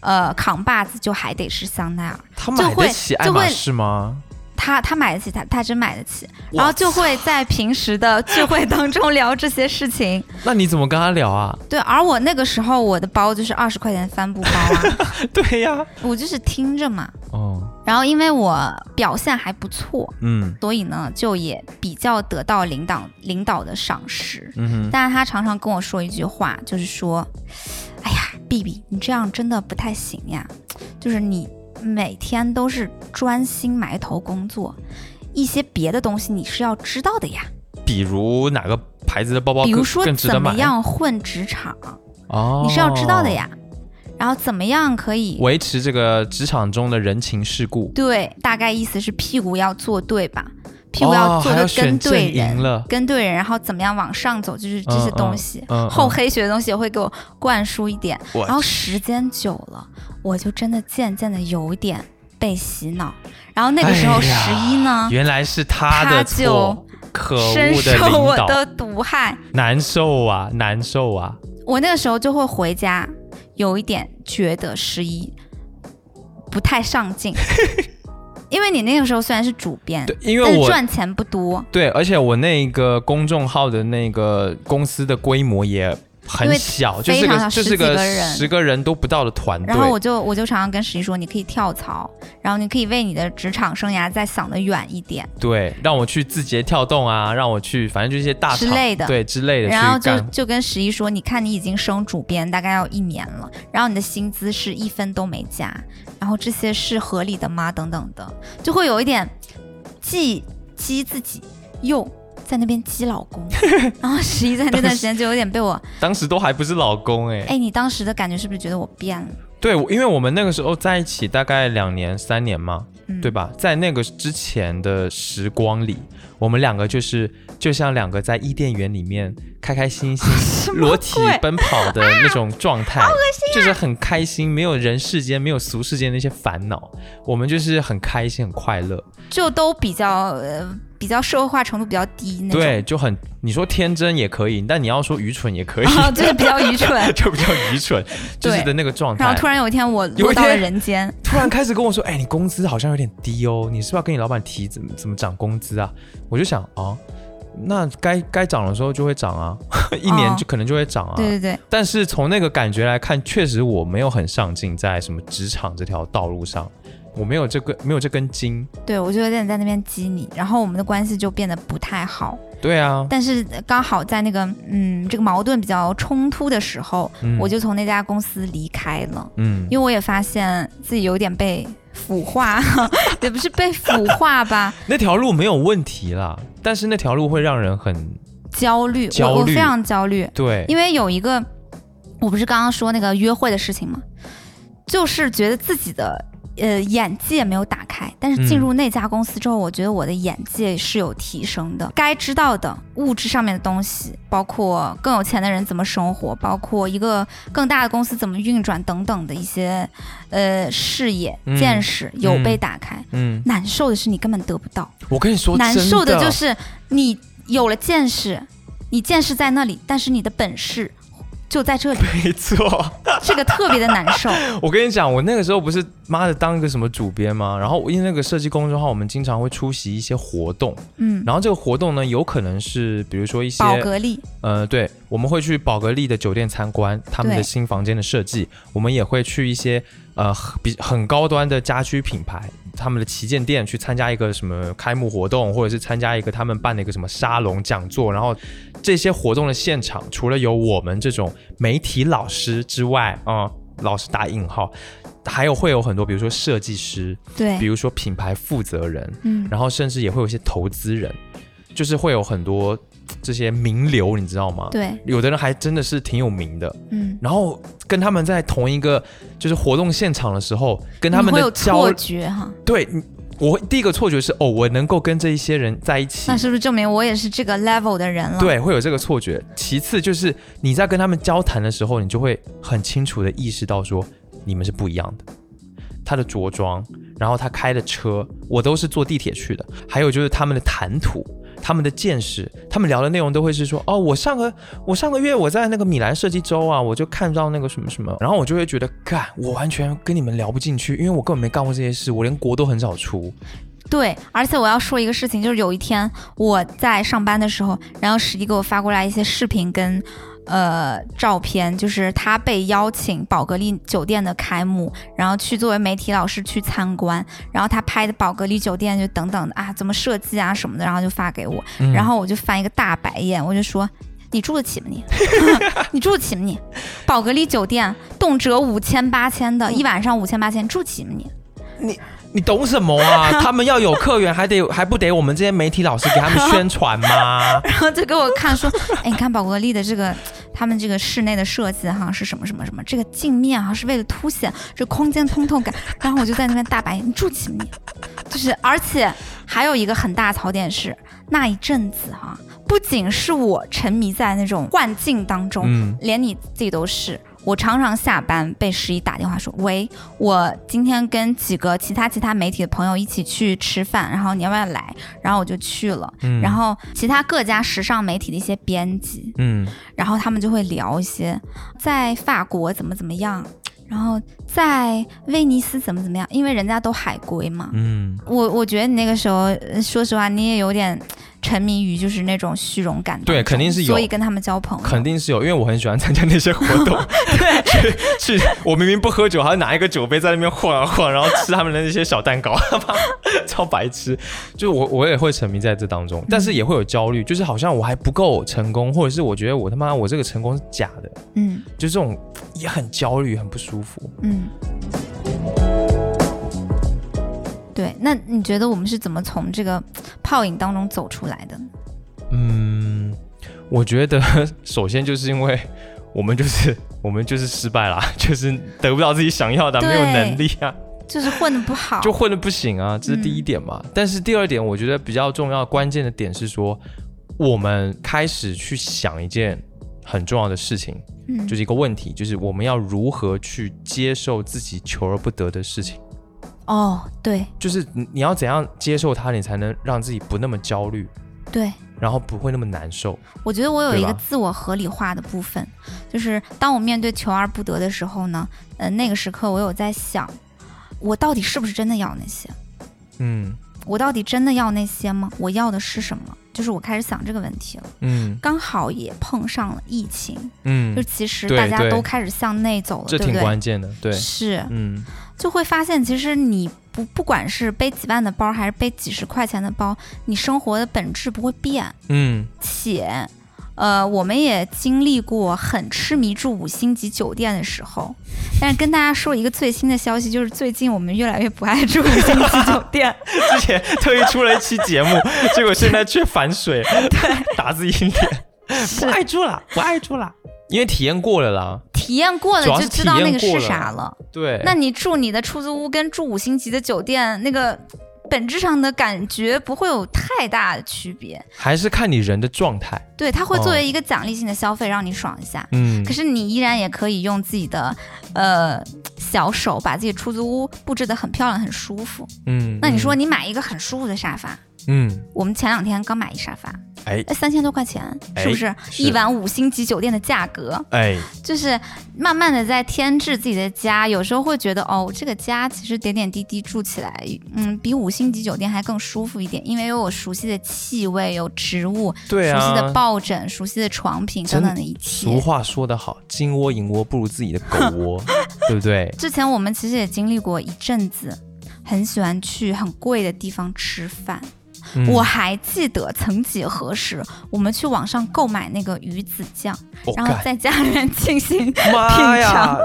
S1: 呃，扛把子就还得是香奈儿，
S2: 他买
S1: 就会
S2: 得起爱马
S1: 就会
S2: 仕吗？
S1: 他他买得起，他他真买得起，然后就会在平时的聚会当中聊这些事情。
S2: 那你怎么跟他聊啊？
S1: 对，而我那个时候我的包就是二十块钱帆布包啊，
S2: 对呀，
S1: 我就是听着嘛。
S2: 哦，
S1: 然后因为我表现还不错，
S2: 嗯
S1: 所以呢就也比较得到领导领导的赏识。
S2: 嗯哼，
S1: 但是他常常跟我说一句话，就是说：“哎呀，B B，你这样真的不太行呀，就是你每天都是专心埋头工作，一些别的东西你是要知道的呀，
S2: 比如哪个牌子的包包更
S1: 比如说？怎么样混职场，
S2: 哦，
S1: 你是要知道的。呀。然后怎么样可以
S2: 维持这个职场中的人情世故，
S1: 对，大概意思是屁股要做对吧？屁股要做的跟对人，跟对人，然后怎么样往上走，就是这些
S2: 嗯
S1: 东西。
S2: 嗯嗯
S1: 厚黑学的东西也会给我灌输一点，然后时间久了，我就真的渐渐的有点被洗脑。然后那个时候十一呢，
S2: 原来是他的
S1: 他
S2: 错
S1: 就，
S2: 可恶
S1: 深
S2: 的
S1: 受，我的毒害。
S2: 难受啊，难受啊。
S1: 我那个时候就会回家，有一点觉得十一不太上进，因为你那个时候虽然是主编，
S2: 对，因
S1: 但
S2: 为我
S1: 赚钱不多。
S2: 对，而且我那个公众号的那个公司的规模也很小，就是个就是个十个人都不到的团队
S1: 然。后我就我就常常跟十一说，你可以跳槽，然后你可以为你的职场生涯再想得远一点。
S2: 对，让我去字节跳动啊，让我去，反正就一些大厂
S1: 之类的
S2: 对之类的
S1: 然后就。就跟十一说，你看你已经升主编大概要一年了，然后你的薪资是一分都没加，然后这些是合理的吗？等等的，就会有一点既激自己又在那边激老公。然后十一在那段时间就有点被我，
S2: 当时都还不是老公哎、
S1: 哎，你当时的感觉是不是觉得我变了？
S2: 对，因为我们那个时候在一起大概两年三年嘛，
S1: 嗯，
S2: 对吧？在那个之前的时光里，我们两个就是就像两个在伊甸园里面开开心心 裸体奔跑的那种状态，就是很开心，没有人世间没有俗世间那些烦恼，我们就是很开心很快乐，
S1: 就都比较呃比较社会化程度比较低那种，
S2: 对，就很你说天真也可以，但你要说愚蠢也可以，
S1: 啊，就是比较愚蠢。
S2: 就比较愚蠢，就是的那个状态。
S1: 然后突然有一天我
S2: 有一
S1: 落到了人间，
S2: 突然开始跟我说：“哎、你工资好像有点低哦，你是不是要跟你老板提怎么怎么涨工资啊？”我就想啊，那该该涨的时候就会涨啊，一年就可能就会涨啊。
S1: 对对对，
S2: 但是从那个感觉来看，确实我没有很上进在什么职场这条道路上，我没有这个没有这根筋。
S1: 对我就有点在那边激你，然后我们的关系就变得不太好。
S2: 对啊，
S1: 但是刚好在那个嗯这个矛盾比较冲突的时候，
S2: 嗯。
S1: 我就从那家公司离开了，
S2: 嗯。
S1: 因为我也发现自己有点被腐化，也不是被腐化吧，
S2: 那条路没有问题啦，但是那条路会让人很
S1: 焦虑，
S2: 焦虑。
S1: 我我非常焦虑，
S2: 对，
S1: 因为有一个，我不是刚刚说那个约会的事情吗？就是觉得自己的呃眼界没有打开，但是进入那家公司之后，我觉得我的眼界是有提升的。该知道的物质上面的东西，包括更有钱的人怎么生活，包括一个更大的公司怎么运转等等的一些呃视野、
S2: 嗯
S1: 见识有被打开。
S2: 嗯，
S1: 难受的是你根本得不到，
S2: 我跟你说，
S1: 难受的就是你有了见识，你见识在那里，但是你的本事就在这里，
S2: 没错。
S1: 这个特别的难受。
S2: 我跟你讲，我那个时候不是妈的当一个什么主编吗？然后因为那个设计公众号，我们经常会出席一些活动，
S1: 嗯，
S2: 然后这个活动呢，有可能是比如说一些
S1: 宝格丽，
S2: 呃，对，我们会去宝格丽的酒店参观他们的新房间的设计，我们也会去一些呃比很高端的家居品牌他们的旗舰店去参加一个什么开幕活动，或者是参加一个他们办的一个什么沙龙讲座，然后这些活动的现场，除了有我们这种媒体老师之外，啊、老师打引号，还有会有很多，比如说设计师，
S1: 对比，
S2: 如说品牌负责人，
S1: 嗯，
S2: 然后甚至也会有一些投资人，就是会有很多这些名流，你知道吗？
S1: 对，
S2: 有的人还真的是挺有名的，
S1: 嗯，
S2: 然后跟他们在同一个就是活动现场的时候，跟他们
S1: 你会有
S2: 的
S1: 错觉哈，
S2: 对，我会第一个错觉是哦，我能够跟这一些人在一起
S1: 那，是不是证明我也是这个 level 的人了？，
S2: 对，会有这个错觉。其次就是你在跟他们交谈的时候，你就会很清楚的意识到说你们是不一样的。他的着装，然后他开的车，我都是坐地铁去的。还有就是他们的谈吐，他们的见识，他们聊的内容都会是说，哦，我上个我上个月我在那个米兰设计周啊，我就看到那个什么什么，然后我就会觉得，干，我完全跟你们聊不进去，因为我根本没干过这些事，我连国都很少出。
S1: 对，而且我要说一个事情，就是有一天我在上班的时候，然后史迪给我发过来一些视频跟呃照片，就是他被邀请宝格丽酒店的开幕，然后去作为媒体老师去参观，然后他拍的宝格丽酒店就等等的啊，怎么设计啊什么的，然后就发给我，
S2: 嗯
S1: 然后我就翻一个大白眼，我就说。你住得起吗你？你住得起吗你？宝格丽酒店动辄五千八千的，一晚上五千八千，住起吗你？
S2: 你懂什么啊？他们要有客源，还得还不得我们这些媒体老师给他们宣传吗？
S1: 然后就给我看说，哎，你看宝格丽的这个他们这个室内的设计哈是什么什么什么，这个镜面哈是为了凸显这空间通透感。然后我就在那边大白眼，你住起吗你？就是，而且还有一个很大槽点是，那一阵子哈，不仅是我沉迷在那种幻境当中，
S2: 嗯，
S1: 连你自己都是。我常常下班被十一打电话说：“喂，我今天跟几个其他其他媒体的朋友一起去吃饭，然后你要不要来？”然后我就去了。
S2: 嗯
S1: 然后其他各家时尚媒体的一些编辑，
S2: 嗯
S1: 然后他们就会聊一些在法国怎么怎么样，然后在威尼斯怎么怎么样，因为人家都海归嘛。
S2: 嗯，
S1: 我我觉得你那个时候，呃说实话，你也有点沉迷于就是那种虚荣感，
S2: 对肯定是有。
S1: 所以跟他们交朋友，
S2: 肯定是有，因为我很喜欢参加那些活动。对，去去，我明明不喝酒，还要拿一个酒杯在那边晃啊晃，然后吃他们的那些小蛋糕，超白痴。就是我我也会沉迷在这当中，但是也会有焦虑，就是好像我还不够成功，或者是我觉得我他妈我这个成功是假的，
S1: 嗯。
S2: 就这种也很焦虑，很不舒服。
S1: 嗯。对，那你觉得我们是怎么从这个泡影当中走出来的？
S2: 嗯，我觉得 首先就是因为我们就是我们就是失败啦，就是得不到自己想要的，没有能力啊。
S1: 就是混的不好，
S2: 就混的不行啊，这是第一点嘛。但是第二点，我觉得比较重要、关键的点是说，我们开始去想一件很重要的事情，
S1: 嗯
S2: 就是一个问题，就是我们要如何去接受自己求而不得的事情。
S1: 哦，对
S2: 就是你你要怎样接受它，你才能让自己不那么焦虑，
S1: 对，
S2: 然后不会那么难受。
S1: 我觉得我有一个自我合理化的部分，就是当我面对求而不得的时候呢，呃，那个时刻我有在想，我到底是不是真的要那些？
S2: 嗯
S1: 我到底真的要那些吗？我要的是什么？就是我开始想这个问题了。
S2: 嗯
S1: 刚好也碰上了疫情，嗯就
S2: 嗯，
S1: 其实大家都开始向内走了，
S2: 这挺
S1: 对不对？
S2: 关键的，对，
S1: 是，
S2: 嗯
S1: 就会发现，其实你不不管是背几万的包，还是背几十块钱的包，你生活的本质不会变。
S2: 嗯。
S1: 且，呃，我们也经历过很痴迷住五星级酒店的时候，但是跟大家说一个最新的消息，就是最近我们越来越不爱住五星级酒店。
S2: 之前特意出了一期节目，结果现在却反水，对。打字阴点，不爱住了，不爱住了，因为体验过了啦。
S1: 体验过了就知道那个是啥了。
S2: 对，
S1: 那你住你的出租屋跟住五星级的酒店，那个本质上的感觉不会有太大的区别。
S2: 还是看你人的状态。
S1: 对，它会作
S2: 哦
S1: 为一个奖励性的消费，让你爽一下。
S2: 嗯
S1: 可是你依然也可以用自己的呃小手把自己出租屋布置得很漂亮、很舒服。
S2: 嗯，
S1: 那你说你买一个很舒服的沙发，
S2: 嗯，
S1: 我们前两天刚买一沙发，
S2: 哎
S1: 哎，三千多块钱，
S2: 哎
S1: 是不是
S2: 是
S1: 一晚五星级酒店的价格？
S2: 哎，
S1: 就是慢慢的在添置自己的家，有时候会觉得哦，这个家其实点点滴滴住起来，嗯，比五星级酒店还更舒服一点，因为有我熟悉的气味，有植物，
S2: 对
S1: 熟悉的
S2: 啊。
S1: 抱枕，熟悉的床品等等的一切。
S2: 俗话说得好，金窝银窝不如自己的狗窝，对不对？
S1: 之前我们其实也经历过一阵子，很喜欢去很贵的地方吃饭。
S2: 嗯
S1: 我还记得曾几何时，我们去网上购买那个鱼子酱，然后在家里面进行
S2: 妈呀！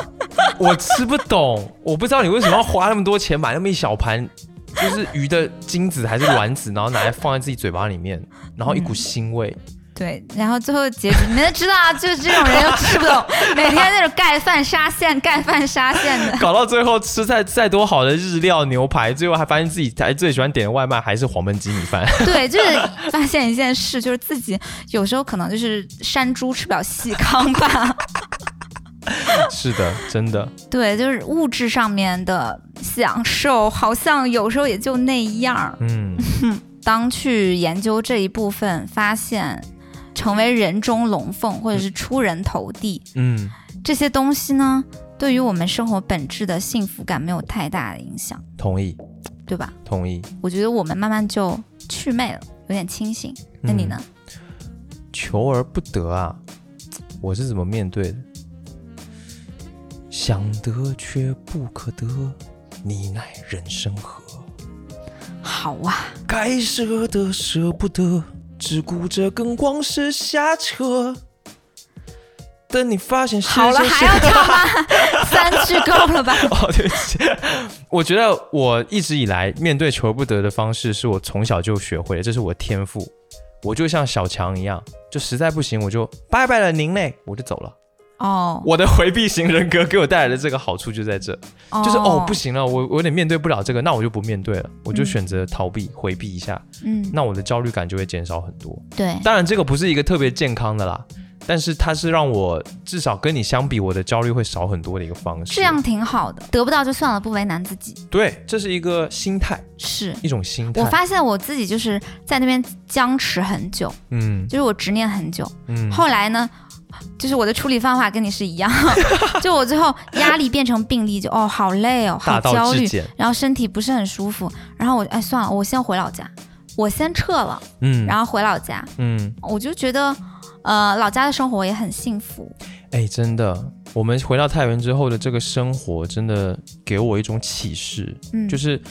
S2: 我吃不懂，我不知道你为什么要花那么多钱买那么一小盘，就是鱼的精子还是卵子，然后拿来放在自己嘴巴里面，然后一股腥味。
S1: 对，然后最后结局你们都知道啊，就是这种人又吃不懂，每天那种盖饭沙县、盖饭沙县的。
S2: 搞到最后吃再再多好的日料牛排，最后还发现自己还最喜欢点的外卖还是黄焖鸡米饭。
S1: 对，就是发现一件事，就是自己有时候可能就是山猪吃不了细糠吧。
S2: 是的，真的。
S1: 对，就是物质上面的享受，好像有时候也就那样。
S2: 嗯，
S1: 当去研究这一部分，发现成为人中龙凤或者是出人头地、
S2: 嗯，
S1: 这些东西呢，对于我们生活本质的幸福感没有太大的影响，
S2: 同意，
S1: 对吧？
S2: 同意。
S1: 我觉得我们慢慢就祛魅了，有点清醒。那你呢？
S2: 求而不得啊，我是怎么面对的？想得却不可得，你奈人生何？
S1: 好啊，
S2: 该舍的舍不得，只顾着跟往事瞎扯。等你发现世
S1: 好了，还要唱吗？三句够了吧？
S2: 哦，对不起，我觉得我一直以来面对求而不得的方式，是我从小就学会的，这是我的天赋。我就像小强一样，就实在不行，我就拜拜了您嘞，我就走了。
S1: 哦，
S2: 我的回避型人格给我带来的这个好处就在这，就是哦不，行了，我我有点面对不了这个，那我就不面对了，我就
S1: 嗯
S2: 选择逃避、回避一下，
S1: 嗯，
S2: 那我的焦虑感就会减少很多。
S1: 对，
S2: 当然，这个不是一个特别健康的啦，但是它是让我至少跟你相比，我的焦虑会少很多的一个方式。
S1: 这样挺好的，得不到就算了，不为难自己。
S2: 对，这是一个心态，
S1: 是
S2: 一种心态。
S1: 我发现我自己就是在那边僵持很久，
S2: 嗯
S1: 就是我执念很久。
S2: 嗯，
S1: 后来呢，就是我的处理方法跟你是一样，就我最后压力变成病例，就哦好累哦，好焦虑。然后身体不是很舒服，然后我哎算了，我先回老家，我先撤了，
S2: 嗯，
S1: 然后回老家，
S2: 嗯，
S1: 我就觉得。呃，老家的生活也很幸福，
S2: 哎，真的，我们回到太原之后的这个生活，真的给我一种启示，
S1: 嗯，
S2: 就是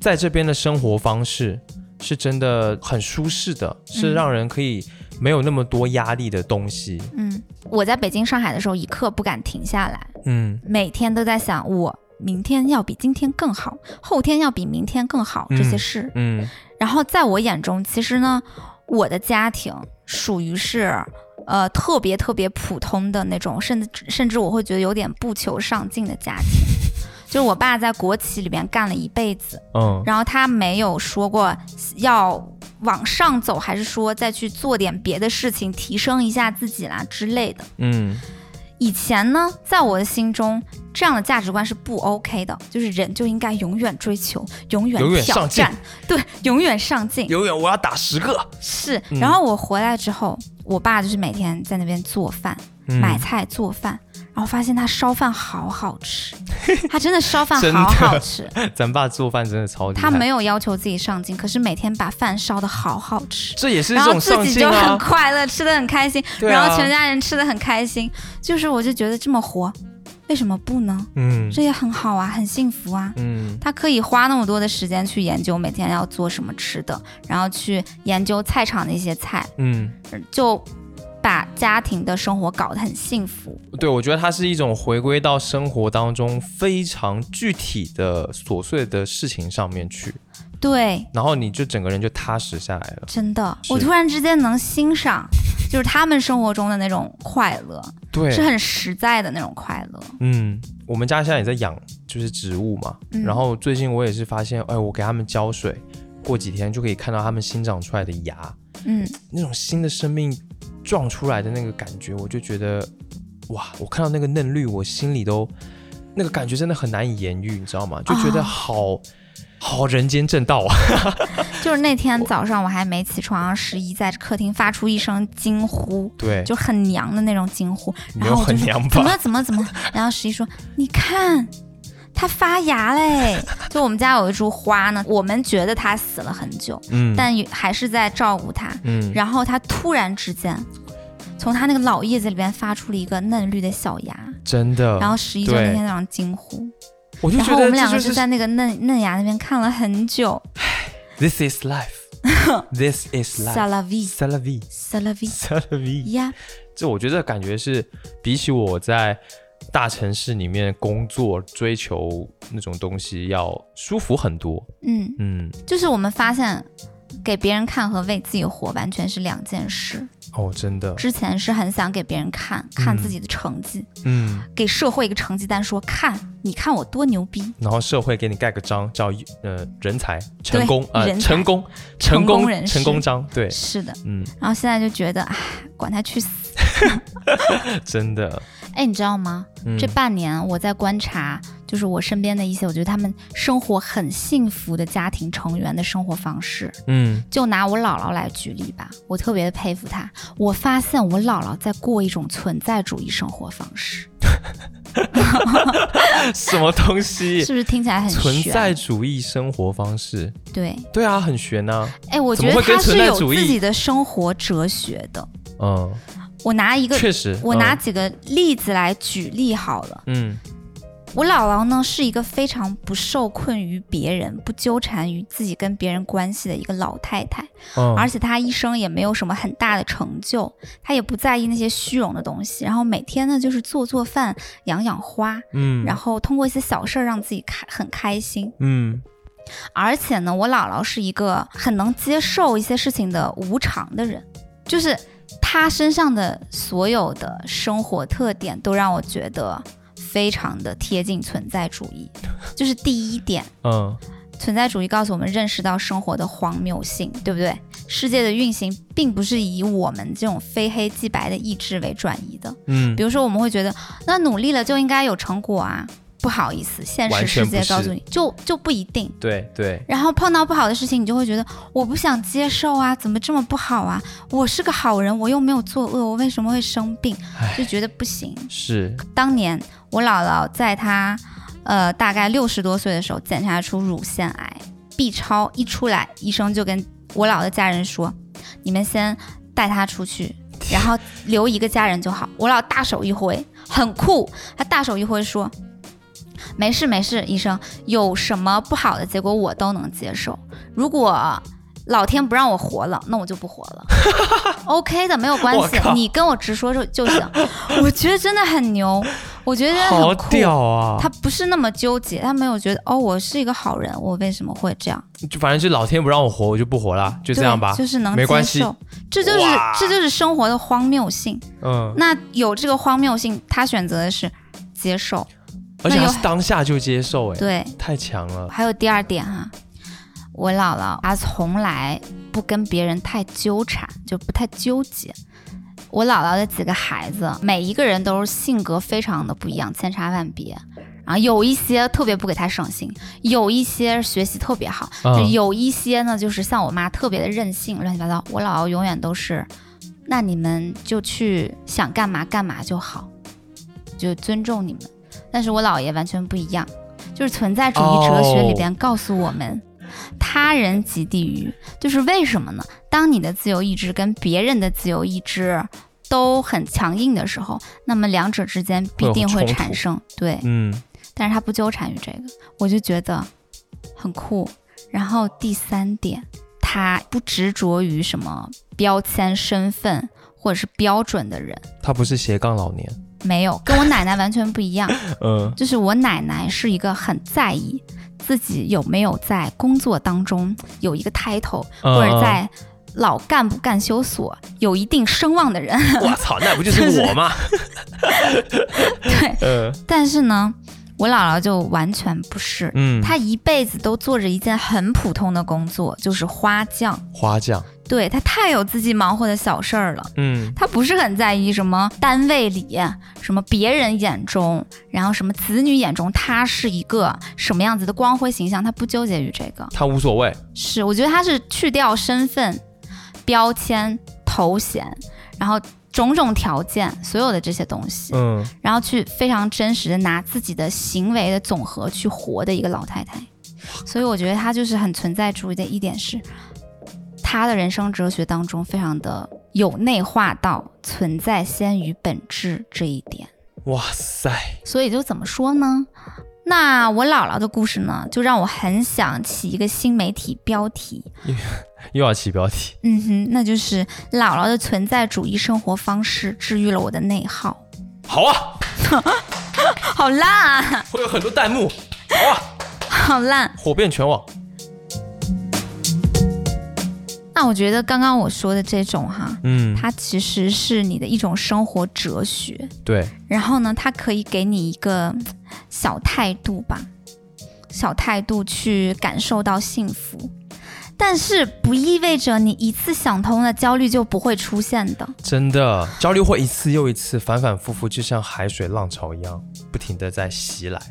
S2: 在这边的生活方式是真的很舒适的，是
S1: 嗯。
S2: 让人可以没有那么多压力的东西。
S1: 嗯，我在北京、上海的时候，一刻不敢停下来，
S2: 嗯
S1: 每天都在想，我明天要比今天更好，后天要比明天更好这些
S2: 嗯
S1: 事。
S2: 嗯
S1: 然后在我眼中，其实呢，我的家庭属于是。呃，特别特别普通的那种，甚至甚至我会觉得有点不求上进的家庭，就是我爸在国企里面干了一辈子，
S2: 嗯
S1: 然后他没有说过要往上走，还是说再去做点别的事情，提升一下自己啦之类的。
S2: 嗯。
S1: 以前呢，在我的心中，这样的价值观是不 OK 的，就是人就应该永远追求，永远挑
S2: 上进。
S1: 战，对，永远上进。
S2: 永远我要打十个，
S1: 是，
S2: 嗯。
S1: 然后我回来之后，我爸就是每天在那边做饭、
S2: 嗯。
S1: 买菜、做饭，然后发现他烧饭好好吃，他真的烧饭好好吃。
S2: 咱爸做饭真的超厉害，
S1: 他没有要求自己上进，可是每天把饭烧的好好吃。
S2: 这也是一
S1: 然后
S2: 种上进
S1: 自己就很
S2: 啊，
S1: 快乐，吃的很开心，
S2: 对啊
S1: 然后全家人吃的很开心。就是我就觉得这么活，为什么不呢？
S2: 嗯
S1: 这也很好啊，很幸福啊。
S2: 嗯
S1: 他可以花那么多的时间去研究每天要做什么吃的，然后去研究菜场的一些菜，
S2: 嗯，
S1: 就把家庭的生活搞得很幸福。
S2: 对，我觉得它是一种回归到生活当中非常具体的琐碎的事情上面去，
S1: 对，
S2: 然后你就整个人就踏实下来了。
S1: 真的，我突然之间能欣赏，就是他们生活中的那种快乐，
S2: 对，
S1: 是很实在的那种快乐。
S2: 嗯，我们家现在也在养就是植物嘛，
S1: 嗯。
S2: 然后最近我也是发现，哎，我给他们浇水，过几天就可以看到他们新长出来的芽，
S1: 嗯，
S2: 那种新的生命撞出来的那个感觉，我就觉得，哇，我看到那个嫩绿，我心里都那个感觉真的很难以言喻，你知道吗？就觉得
S1: 哦
S2: 好、好人间正道啊！
S1: 就是那天早上我还没起床，十一在客厅发出一声惊呼，
S2: 对，
S1: 就很娘的那种惊呼，
S2: 没有
S1: 然后我就说
S2: 很娘吧
S1: 怎么怎么怎么？然后十一说：“你看，它发芽嘞！” 就我们家有一株花呢，我们觉得它死了很久，
S2: 嗯，
S1: 但还是在照顾它。
S2: 嗯，
S1: 然后它突然之间，从他那个老叶子里边发出了一个嫩绿的小芽，
S2: 真的，
S1: 然后十一就
S2: 对
S1: 那天早上惊呼，
S2: 我就觉
S1: 然后我们两个就在那个嫩嫩芽那边看了很久。
S2: This is life，This is life.
S1: Salavi.
S2: Salavi. Salavi. Salavi.
S1: 呀，
S2: 这我觉得感觉是比起我在大城市里面工作追求那种东西要舒服很多。
S1: 嗯，
S2: 嗯，
S1: 就是我们发现，给别人看和为自己活完全是两件事。
S2: 哦，真的，
S1: 之前是很想给别人看看自己的成绩，
S2: 嗯，
S1: 给社会一个成绩单说，看你看我多牛逼。
S2: 然后社会给你盖个章，叫呃人才成功啊、呃成功
S1: 成
S2: 成功
S1: 功人
S2: 成功章，对，
S1: 是的，
S2: 嗯，
S1: 然后现在就觉得，哎，管他去死。
S2: 真的，
S1: 哎，你知道吗？
S2: 嗯。
S1: 这半年我在观察，就是我身边的一些，我觉得他们生活很幸福的家庭成员的生活方式。
S2: 嗯，
S1: 就拿我姥姥来举例吧，我特别的佩服她。我发现我姥姥在过一种存在主义生活方式，
S2: 什么东西？
S1: 是不是听起来很
S2: 存
S1: 玄
S2: 在主义生活方式，
S1: 对，
S2: 对啊，很玄呐、
S1: 哎，我觉得
S2: 怎么会跟
S1: 她是有自己的生活哲学的。
S2: 嗯，
S1: 我拿一个，
S2: 确实，
S1: 我拿
S2: 嗯
S1: 几个例子来举例好了。
S2: 嗯
S1: 我姥姥呢是一个非常不受困于别人、不纠缠于自己跟别人关系的一个老太太，
S2: 嗯，
S1: 而且她一生也没有什么很大的成就，她也不在意那些虚荣的东西，然后每天呢就是做做饭、养养花，
S2: 嗯，
S1: 然后通过一些小事儿让自己开很开心。
S2: 嗯。
S1: 而且呢，我姥姥是一个很能接受一些事情的无常的人，就是她身上的所有的生活特点都让我觉得非常的贴近存在主义。就是第一点，
S2: 嗯
S1: 存在主义告诉我们认识到生活的荒谬性，对不对？世界的运行并不是以我们这种非黑即白的意志为转移的。
S2: 嗯
S1: 比如说，我们会觉得，那努力了就应该有成果啊。不好意思，现实世界告诉你，就就不一定。
S2: 对对，
S1: 然后碰到不好的事情，你就会觉得我不想接受啊，怎么这么不好啊？我是个好人，我又没有作恶，我为什么会生病？就觉得不行。
S2: 是，
S1: 当年我姥姥在她呃大概六十多岁的时候检查出乳腺癌，B 超一出来，医生就跟我姥的家人说：“你们先带她出去，然后留一个家人就好。”我姥大手一挥，很酷，他大手一挥说：“没事没事，医生，有什么不好的结果我都能接受。如果老天不让我活了，那我就不活了。OK 的，没有关系，你跟我直说就就行。我觉得真的很牛，我觉得
S2: 好。屌啊！
S1: 他不是那么纠结，他没有觉得哦，我是一个好人，我为什么会这样？
S2: 就反正就老天不让我活，我就不活了，就这样吧。
S1: 就是能
S2: 没关系
S1: 接受，这就是这就是生活的荒谬性。
S2: 嗯，
S1: 那有这个荒谬性，他选择的是接受，
S2: 而且是当下就接受，哎，
S1: 对，
S2: 太强了。
S1: 还有第二点哈、我姥姥她从来不跟别人太纠缠，就不太纠结。我姥姥的几个孩子，每一个人都是性格非常的不一样，千差万别。然后有一些特别不给她省心，有一些学习特别好，
S2: 嗯
S1: 就有一些呢，就是像我妈特别的任性，乱七八糟。我姥姥永远都是，那你们就去想干嘛干嘛就好，就尊重你们。但是我姥爷完全不一样，就是存在主义哲学里边告诉我们，他人即地狱，就是为什么呢？当你的自由意志跟别人的自由意志都很强硬的时候，那么两者之间必定会产生对。
S2: 嗯，
S1: 但是他不纠缠于这个，我就觉得很酷。然后第三点，他不执着于什么标签、身份或者是标准的人，
S2: 他不是斜杠老年，
S1: 没有，跟我奶奶完全不一样。
S2: 嗯
S1: 就是我奶奶是一个很在意自己有没有在工作当中有一个 title，
S2: 嗯
S1: 或者在老干部干休所有一定声望的人。
S2: 我操，那不就是我吗？
S1: 对，
S2: 嗯，
S1: 但是呢，我姥姥就完全不是。
S2: 嗯，
S1: 她一辈子都做着一件很普通的工作，就是花匠。
S2: 花匠，
S1: 对她太有自己忙活的小事儿了，
S2: 嗯
S1: 她不是很在意什么单位里、什么别人眼中，然后什么子女眼中，她是一个什么样子的光辉形象，她不纠结于这个。
S2: 她无所谓，
S1: 是，我觉得她是去掉身份、标签、头衔，然后种种条件，所有的这些东西，
S2: 嗯
S1: 然后去非常真实的拿自己的行为的总和去活的一个老太太。所以我觉得她就是很存在主义的一点是，她的人生哲学当中非常的有内化到存在先于本质这一点。
S2: 哇塞，
S1: 所以就怎么说呢？那我姥姥的故事呢，就让我很想起一个新媒体标题，
S2: 又要起标题，
S1: 嗯哼，那就是姥姥的存在主义生活方式治愈了我的内耗。
S2: 好啊，
S1: 好烂啊，
S2: 会有很多弹幕，好啊，
S1: 好烂。
S2: 火遍全网，
S1: 那我觉得刚刚我说的这种哈，
S2: 嗯，
S1: 它其实是你的一种生活哲学，
S2: 对，
S1: 然后呢，它可以给你一个嗯小态度吧，小态度去感受到幸福。但是不意味着你一次想通了，焦虑就不会出现的。
S2: 真的焦虑会一次又一次，反反复复，就像海水浪潮一样，不停的在袭来。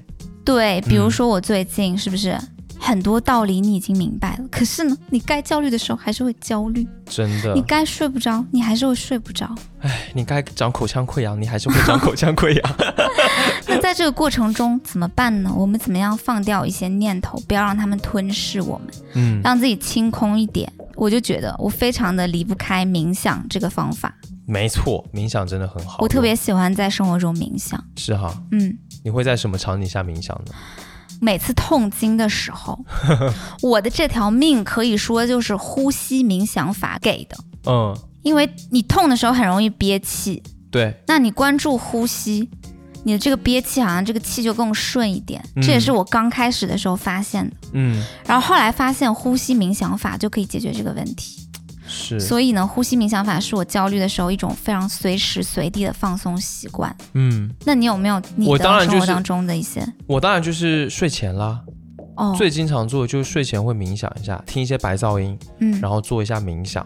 S1: 对，比如
S2: 嗯
S1: 说我最近是不是很多道理你已经明白了，可是呢，你该焦虑的时候还是会焦虑，
S2: 真的
S1: 你，该睡不着，你还是会睡不着。
S2: 哎，你该长口腔溃疡，你还是会长口腔溃疡。
S1: 那在这个过程中怎么办呢？我们怎么样放掉一些念头，不要让他们吞噬我们，
S2: 嗯，
S1: 让自己清空一点？我就觉得我非常的离不开冥想这个方法，
S2: 没错，冥想真的很好。
S1: 我特别喜欢在生活中冥想。
S2: 是哈，
S1: 嗯，
S2: 你会在什么场景下冥想呢？
S1: 每次痛经的时候，我的这条命可以说就是呼吸冥想法给的，
S2: 嗯，
S1: 因为你痛的时候很容易憋气，
S2: 对，
S1: 那你关注呼吸，你的这个憋气好像这个气就更顺一点。
S2: 嗯。
S1: 这也是我刚开始的时候发现的，
S2: 嗯，
S1: 然后后来发现呼吸冥想法就可以解决这个问题。
S2: 是，
S1: 所以呢，呼吸冥想法是我焦虑的时候一种非常随时随地的放松习惯。
S2: 嗯，
S1: 那你有没有你
S2: 我
S1: 的
S2: 当然就是
S1: 生活当中的一些？
S2: 我当然就是睡前啦，
S1: 哦，
S2: 最经常做的就是睡前会冥想一下，听一些白噪音，
S1: 嗯，
S2: 然后做一下冥想。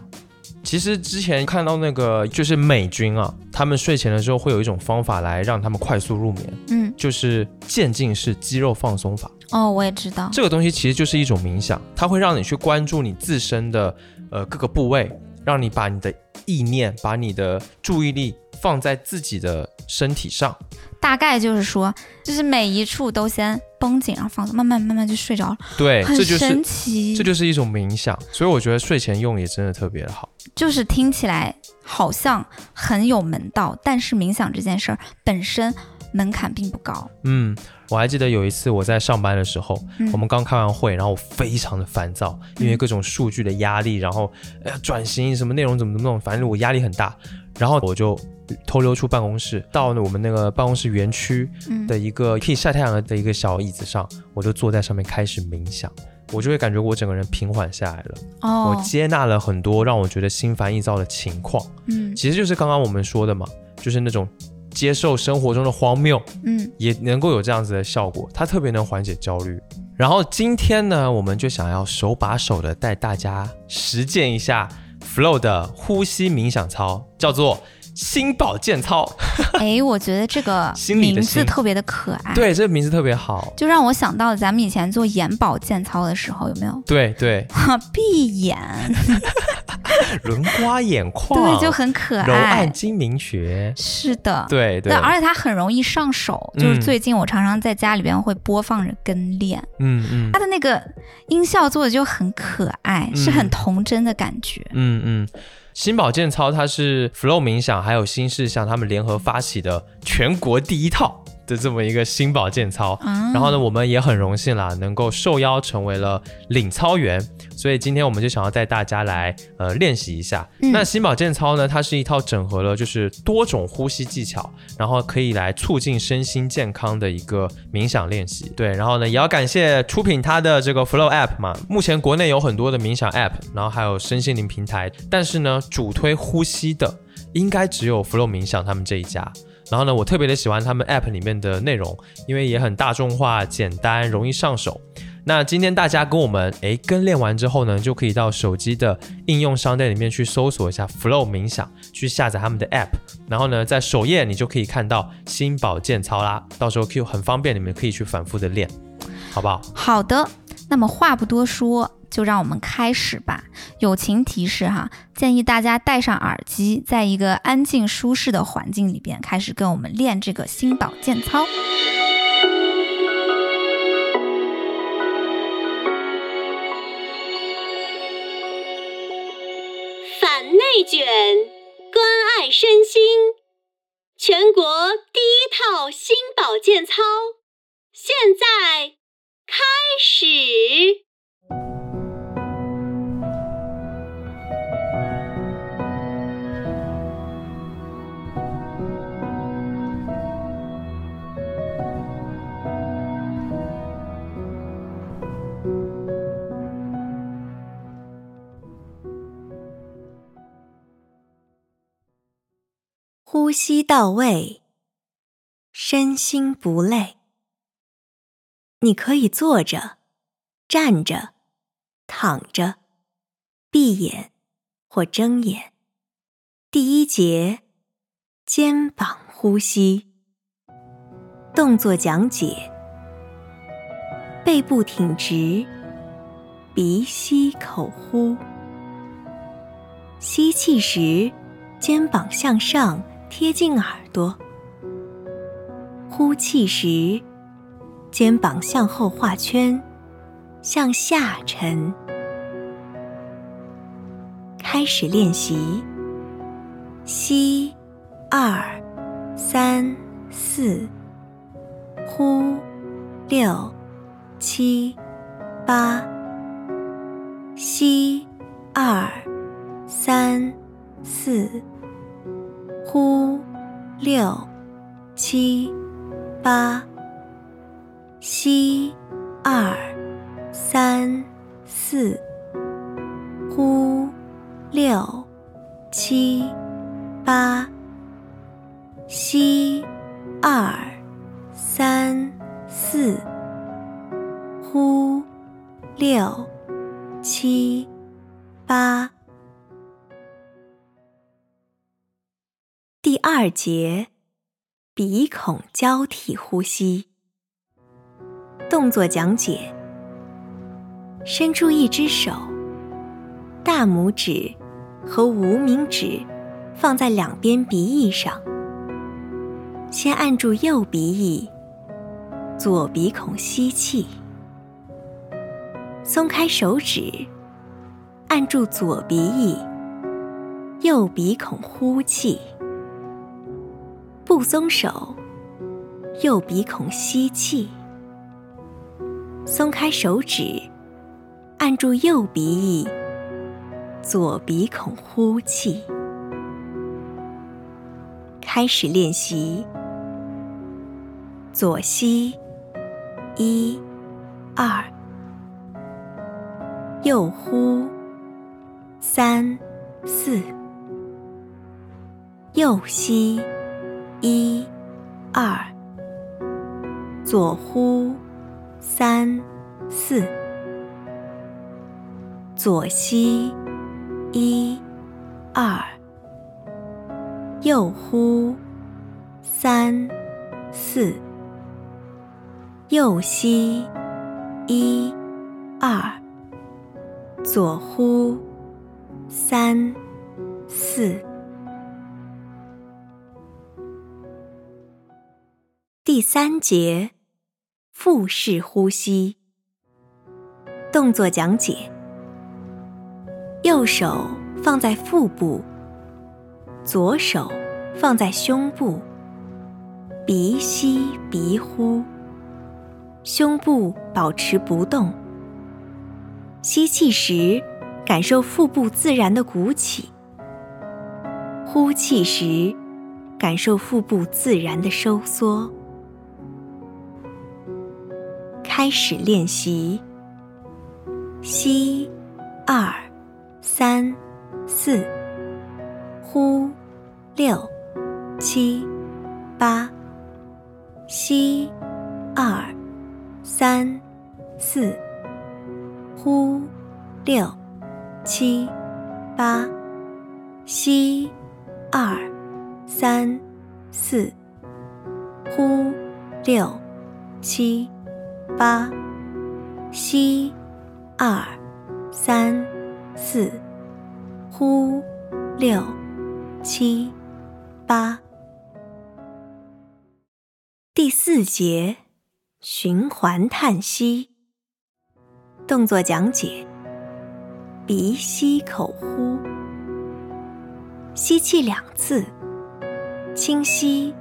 S2: 其实之前看到那个就是美军啊，他们睡前的时候会有一种方法来让他们快速入眠，
S1: 嗯，
S2: 就是渐进式肌肉放松法。
S1: 哦，我也知道。
S2: 这个东西其实就是一种冥想，它会让你去关注你自身的呃各个部位，让你把你的意念、把你的注意力放在自己的身体上。
S1: 大概就是说，就是每一处都先绷紧，然后放松，慢慢慢慢就睡着了，
S2: 对，
S1: 很
S2: 这就是
S1: 神奇。
S2: 这就是一种冥想，所以我觉得睡前用也真的特别的好。
S1: 就是听起来好像很有门道，但是冥想这件事儿本身门槛并不高。
S2: 嗯，我还记得有一次我在上班的时候，
S1: 嗯。
S2: 我们刚开完会，然后我非常的烦躁，因为各种数据的压力，然后呃转型什么内容怎么怎么弄，反正我压力很大，然后我就偷溜出办公室，到了我们那个办公室园区
S1: 嗯，
S2: 的一个可以晒太阳的一个小椅子上，我就坐在上面开始冥想。我就会感觉我整个人平缓下来了，
S1: 哦。
S2: 我，接纳了很多让我觉得心烦意躁的情况，
S1: 嗯。
S2: 其实就是刚刚我们说的嘛，就是那种接受生活中的荒谬，
S1: 嗯，
S2: 也能够有这样子的效果。它特别能缓解焦虑。然后今天呢，我们就想要手把手的带大家实践一下 Flow 的呼吸冥想操，叫做。心保健操，
S1: 哎，我觉得这个 名字特别的可爱。
S2: 对，这个名字特别好，
S1: 就让我想到了咱们以前做眼保健操的时候，有没有？
S2: 对对，
S1: 闭眼，
S2: 轮刮眼眶，
S1: 对，就很可爱。
S2: 揉按睛明穴，
S1: 是的，
S2: 对对，
S1: 而且它很容易上手。就是最近我常常在家里边会播放着跟练，
S2: 嗯嗯，
S1: 它的那个音效做的就很可爱，是很童真的感觉。
S2: 嗯嗯。新保健操，它是 Flow 冥想还有新事项他们联合发起的全国第一套。的这么一个新保健操，然后呢，我们也很荣幸啦，能够受邀成为了领操员，所以今天我们就想要带大家来呃练习一下。那新保健操呢，它是一套整合了就是多种呼吸技巧，然后可以来促进身心健康的一个冥想练习。对，然后呢，也要感谢出品它的这个 Flow App 嘛。目前国内有很多的冥想 App，然后还有身心灵平台，但是呢，主推呼吸的应该只有 Flow 冥想他们这一家。然后呢，我特别的喜欢他们 App 里面的内容，因为也很大众化、简单、容易上手。那今天大家跟我们诶跟练完之后呢，就可以到手机的应用商店里面去搜索一下 Flow 冥想，去下载他们的 App。然后呢，在首页你就可以看到新保健操啦，到时候 Q 很方便，你们可以去反复的练，好不好？
S1: 好的，那么话不多说。就让我们开始吧。友情提示哈，建议大家戴上耳机，在一个安静舒适的环境里边，开始跟我们练这个心保健操。
S3: 反内卷，关爱身心，全国第一套心保健操，现在开始。
S4: 呼吸到位，身心不累。你可以坐着、站着、躺着、闭眼或睁眼。第一节，肩膀呼吸动作讲解：背部挺直，鼻吸口呼，吸气时肩膀向上。贴近耳朵，呼气时，肩膀向后画圈，向下沉。开始练习，吸二三四，呼六七八，吸二三四。呼，六，七，八，吸，二，三，四，呼，六，七，八，吸，二，三，四，呼，六，七，八。第二节，鼻孔交替呼吸。动作讲解：伸出一只手，大拇指和无名指放在两边鼻翼上，先按住右鼻翼，左鼻孔吸气，松开手指，按住左鼻翼，右鼻孔呼气。松手，右鼻孔吸气，松开手指，按住右鼻翼，左鼻孔呼气。开始练习，左吸，一、二，右呼，三、四，右吸。一、二，左呼三四，左吸一二，右呼三四，右吸一二，左呼三四。第三节，腹式呼吸。动作讲解：右手放在腹部，左手放在胸部，鼻吸鼻呼，胸部保持不动。吸气时，感受腹部自然的鼓起；呼气时，感受腹部自然的收缩。开始练习。吸，二，三，四，呼，六，七，八。吸，二，三，四，呼，六，七，八。吸，二，三，四，呼，六，七。八，吸，二，三，四，呼，六，七，八。第四节，循环叹息。动作讲解：鼻吸口呼，吸气两次，轻吸，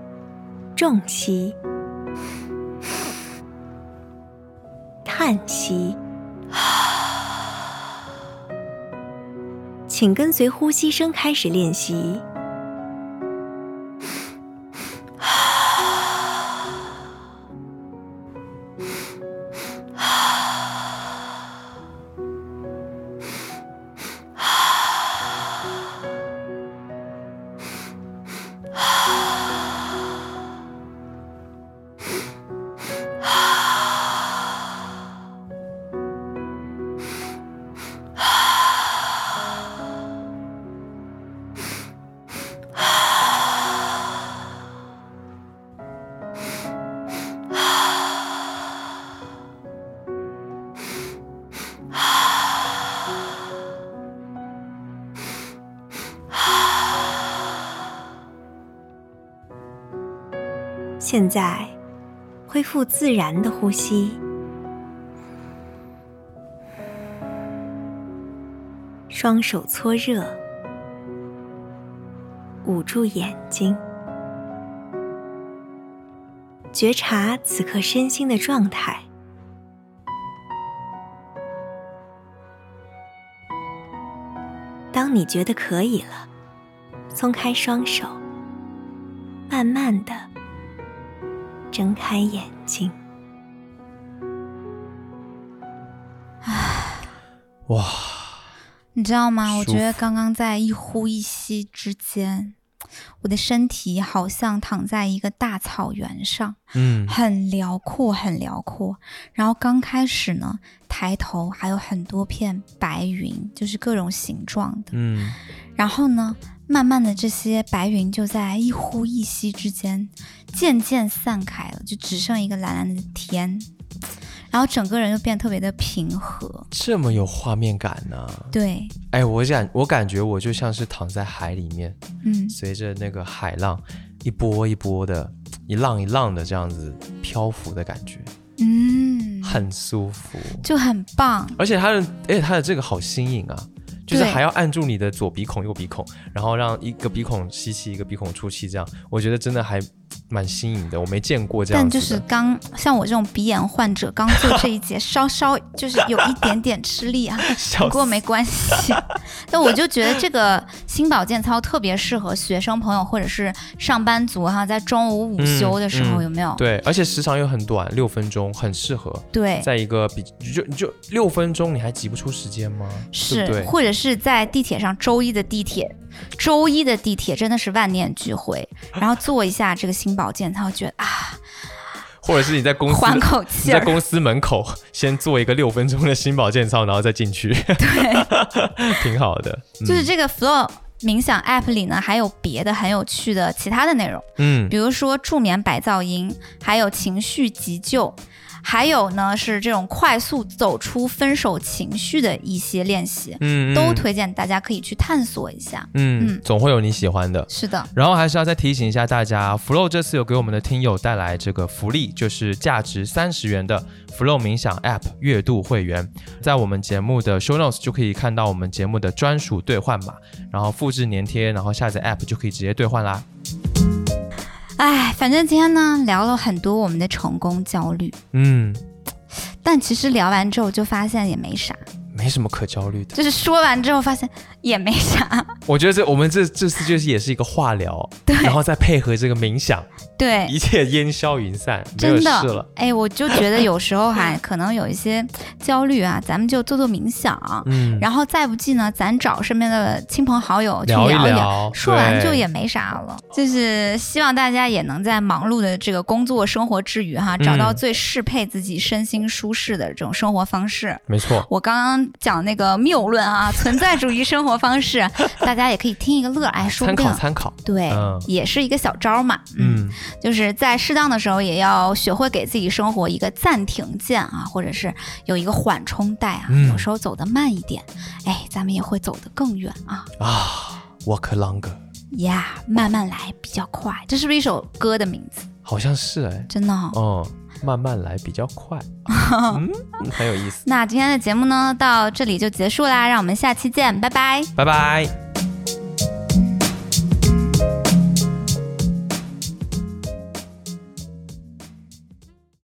S4: 重吸。叹息，请跟随呼吸声开始练习。在，恢复自然的呼吸，双手搓热，捂住眼睛，觉察此刻身心的状态。当你觉得可以了，松开双手，慢慢的。睁开眼睛，
S2: 唉，哇！
S1: 你知道吗？我觉得刚刚在一呼一吸之间，我的身体好像躺在一个大草原上，
S2: 嗯，
S1: 很辽阔，很辽阔。然后刚开始呢，抬头还有很多片白云，就是各种形状的，
S2: 嗯。
S1: 然后呢？慢慢的，这些白云就在一呼一吸之间渐渐散开了，就只剩一个蓝蓝的天，然后整个人就变得特别的平和，
S2: 这么有画面感呢？
S1: 对，
S2: 哎，我感我感觉我就像是躺在海里面，
S1: 嗯，
S2: 随着那个海浪一波一波的，一浪一浪的这样子漂浮的感觉，
S1: 嗯，
S2: 很舒服，
S1: 就很棒，
S2: 而且它的，而且它的这个好新颖啊。就是还要按住你的左鼻孔、右鼻孔，然后让一个鼻孔吸气，一个鼻孔出气，这样我觉得真的还蛮新颖的，我没见过这样。
S1: 但就是刚像我这种鼻炎患者，刚做这一节，稍稍就是有一点点 吃力啊，不过没关系。但我就觉得这个新保健操特别适合学生朋友或者是上班族哈，在中午午休的时候有没有？
S2: 对，而且时长又很短，六分钟，很适合。
S1: 对，
S2: 在一个比就就六分钟，你还挤不出时间吗？
S1: 是，
S2: 对，
S1: 或者是在地铁上，周一的地铁周一的地铁真的是万念俱灰，然后做一下这个心保健操，觉得啊，
S2: 或者是你在公司
S1: 缓口气儿。
S2: 在公司门口先做一个六分钟的心保健操，然后再进去，
S1: 对，
S2: 挺好的。嗯
S1: 就是这个 Flow 冥想 App 里呢，还有别的很有趣的其他的内容，
S2: 嗯
S1: 比如说助眠白噪音，还有情绪急救。还有呢，是这种快速走出分手情绪的一些练习，
S2: 嗯
S1: 都推荐大家可以去探索一下。
S2: 嗯
S1: 嗯
S2: 总会有你喜欢的。
S1: 是的，
S2: 然后还是要再提醒一下大家，Flow 这次有给我们的听友带来这个福利，就是价值三十元的 Flow 冥想 App 月度会员，在我们节目的 Show Notes 就可以看到我们节目的专属兑换码，然后复制粘贴，然后下载 App 就可以直接兑换啦。
S1: 哎，反正今天呢聊了很多我们的成功焦虑，
S2: 嗯，
S1: 但其实聊完之后就发现也没啥，
S2: 没什么可焦虑的。
S1: 就是说完之后发现也没啥。
S2: 我觉得这我们这这次就是也是一个化疗，
S1: 对
S2: 然后再配合这个冥想，
S1: 对，
S2: 一切烟消云散，
S1: 真的。哎，我就觉得有时候还，可能有一些焦虑啊，咱们就做做冥想，
S2: 嗯，
S1: 然后再不济呢，咱找身边的亲朋好友去
S2: 聊一
S1: 聊
S2: 聊
S1: 说完就也没啥了。就是希望大家也能在忙碌的这个工作生活之余哈，找到
S2: 嗯
S1: 最适配自己身心舒适的这种生活方式。
S2: 没错，
S1: 我刚刚讲那个谬论啊，存在主义生活方式，大家也可以听一个乐，哎，说
S2: 参
S1: 不定
S2: 考参考。
S1: 对，
S2: 嗯
S1: 也是一个小招嘛。嗯，
S2: 嗯，
S1: 就是在适当的时候，也要学会给自己生活一个暂停键啊，或者是有一个缓冲带啊。
S2: 嗯
S1: 有时候走得慢一点，哎，咱们也会走得更远啊。
S2: 啊，Walk longer，
S1: 呀、慢慢来比较快，这是不是一首歌的名字？
S2: 好像是哎，
S1: 真的、哦。
S2: 哦，慢慢来比较快，嗯，很有意思。
S1: 那今天的节目呢，到这里就结束啦，让我们下期见，拜拜。
S2: 拜拜。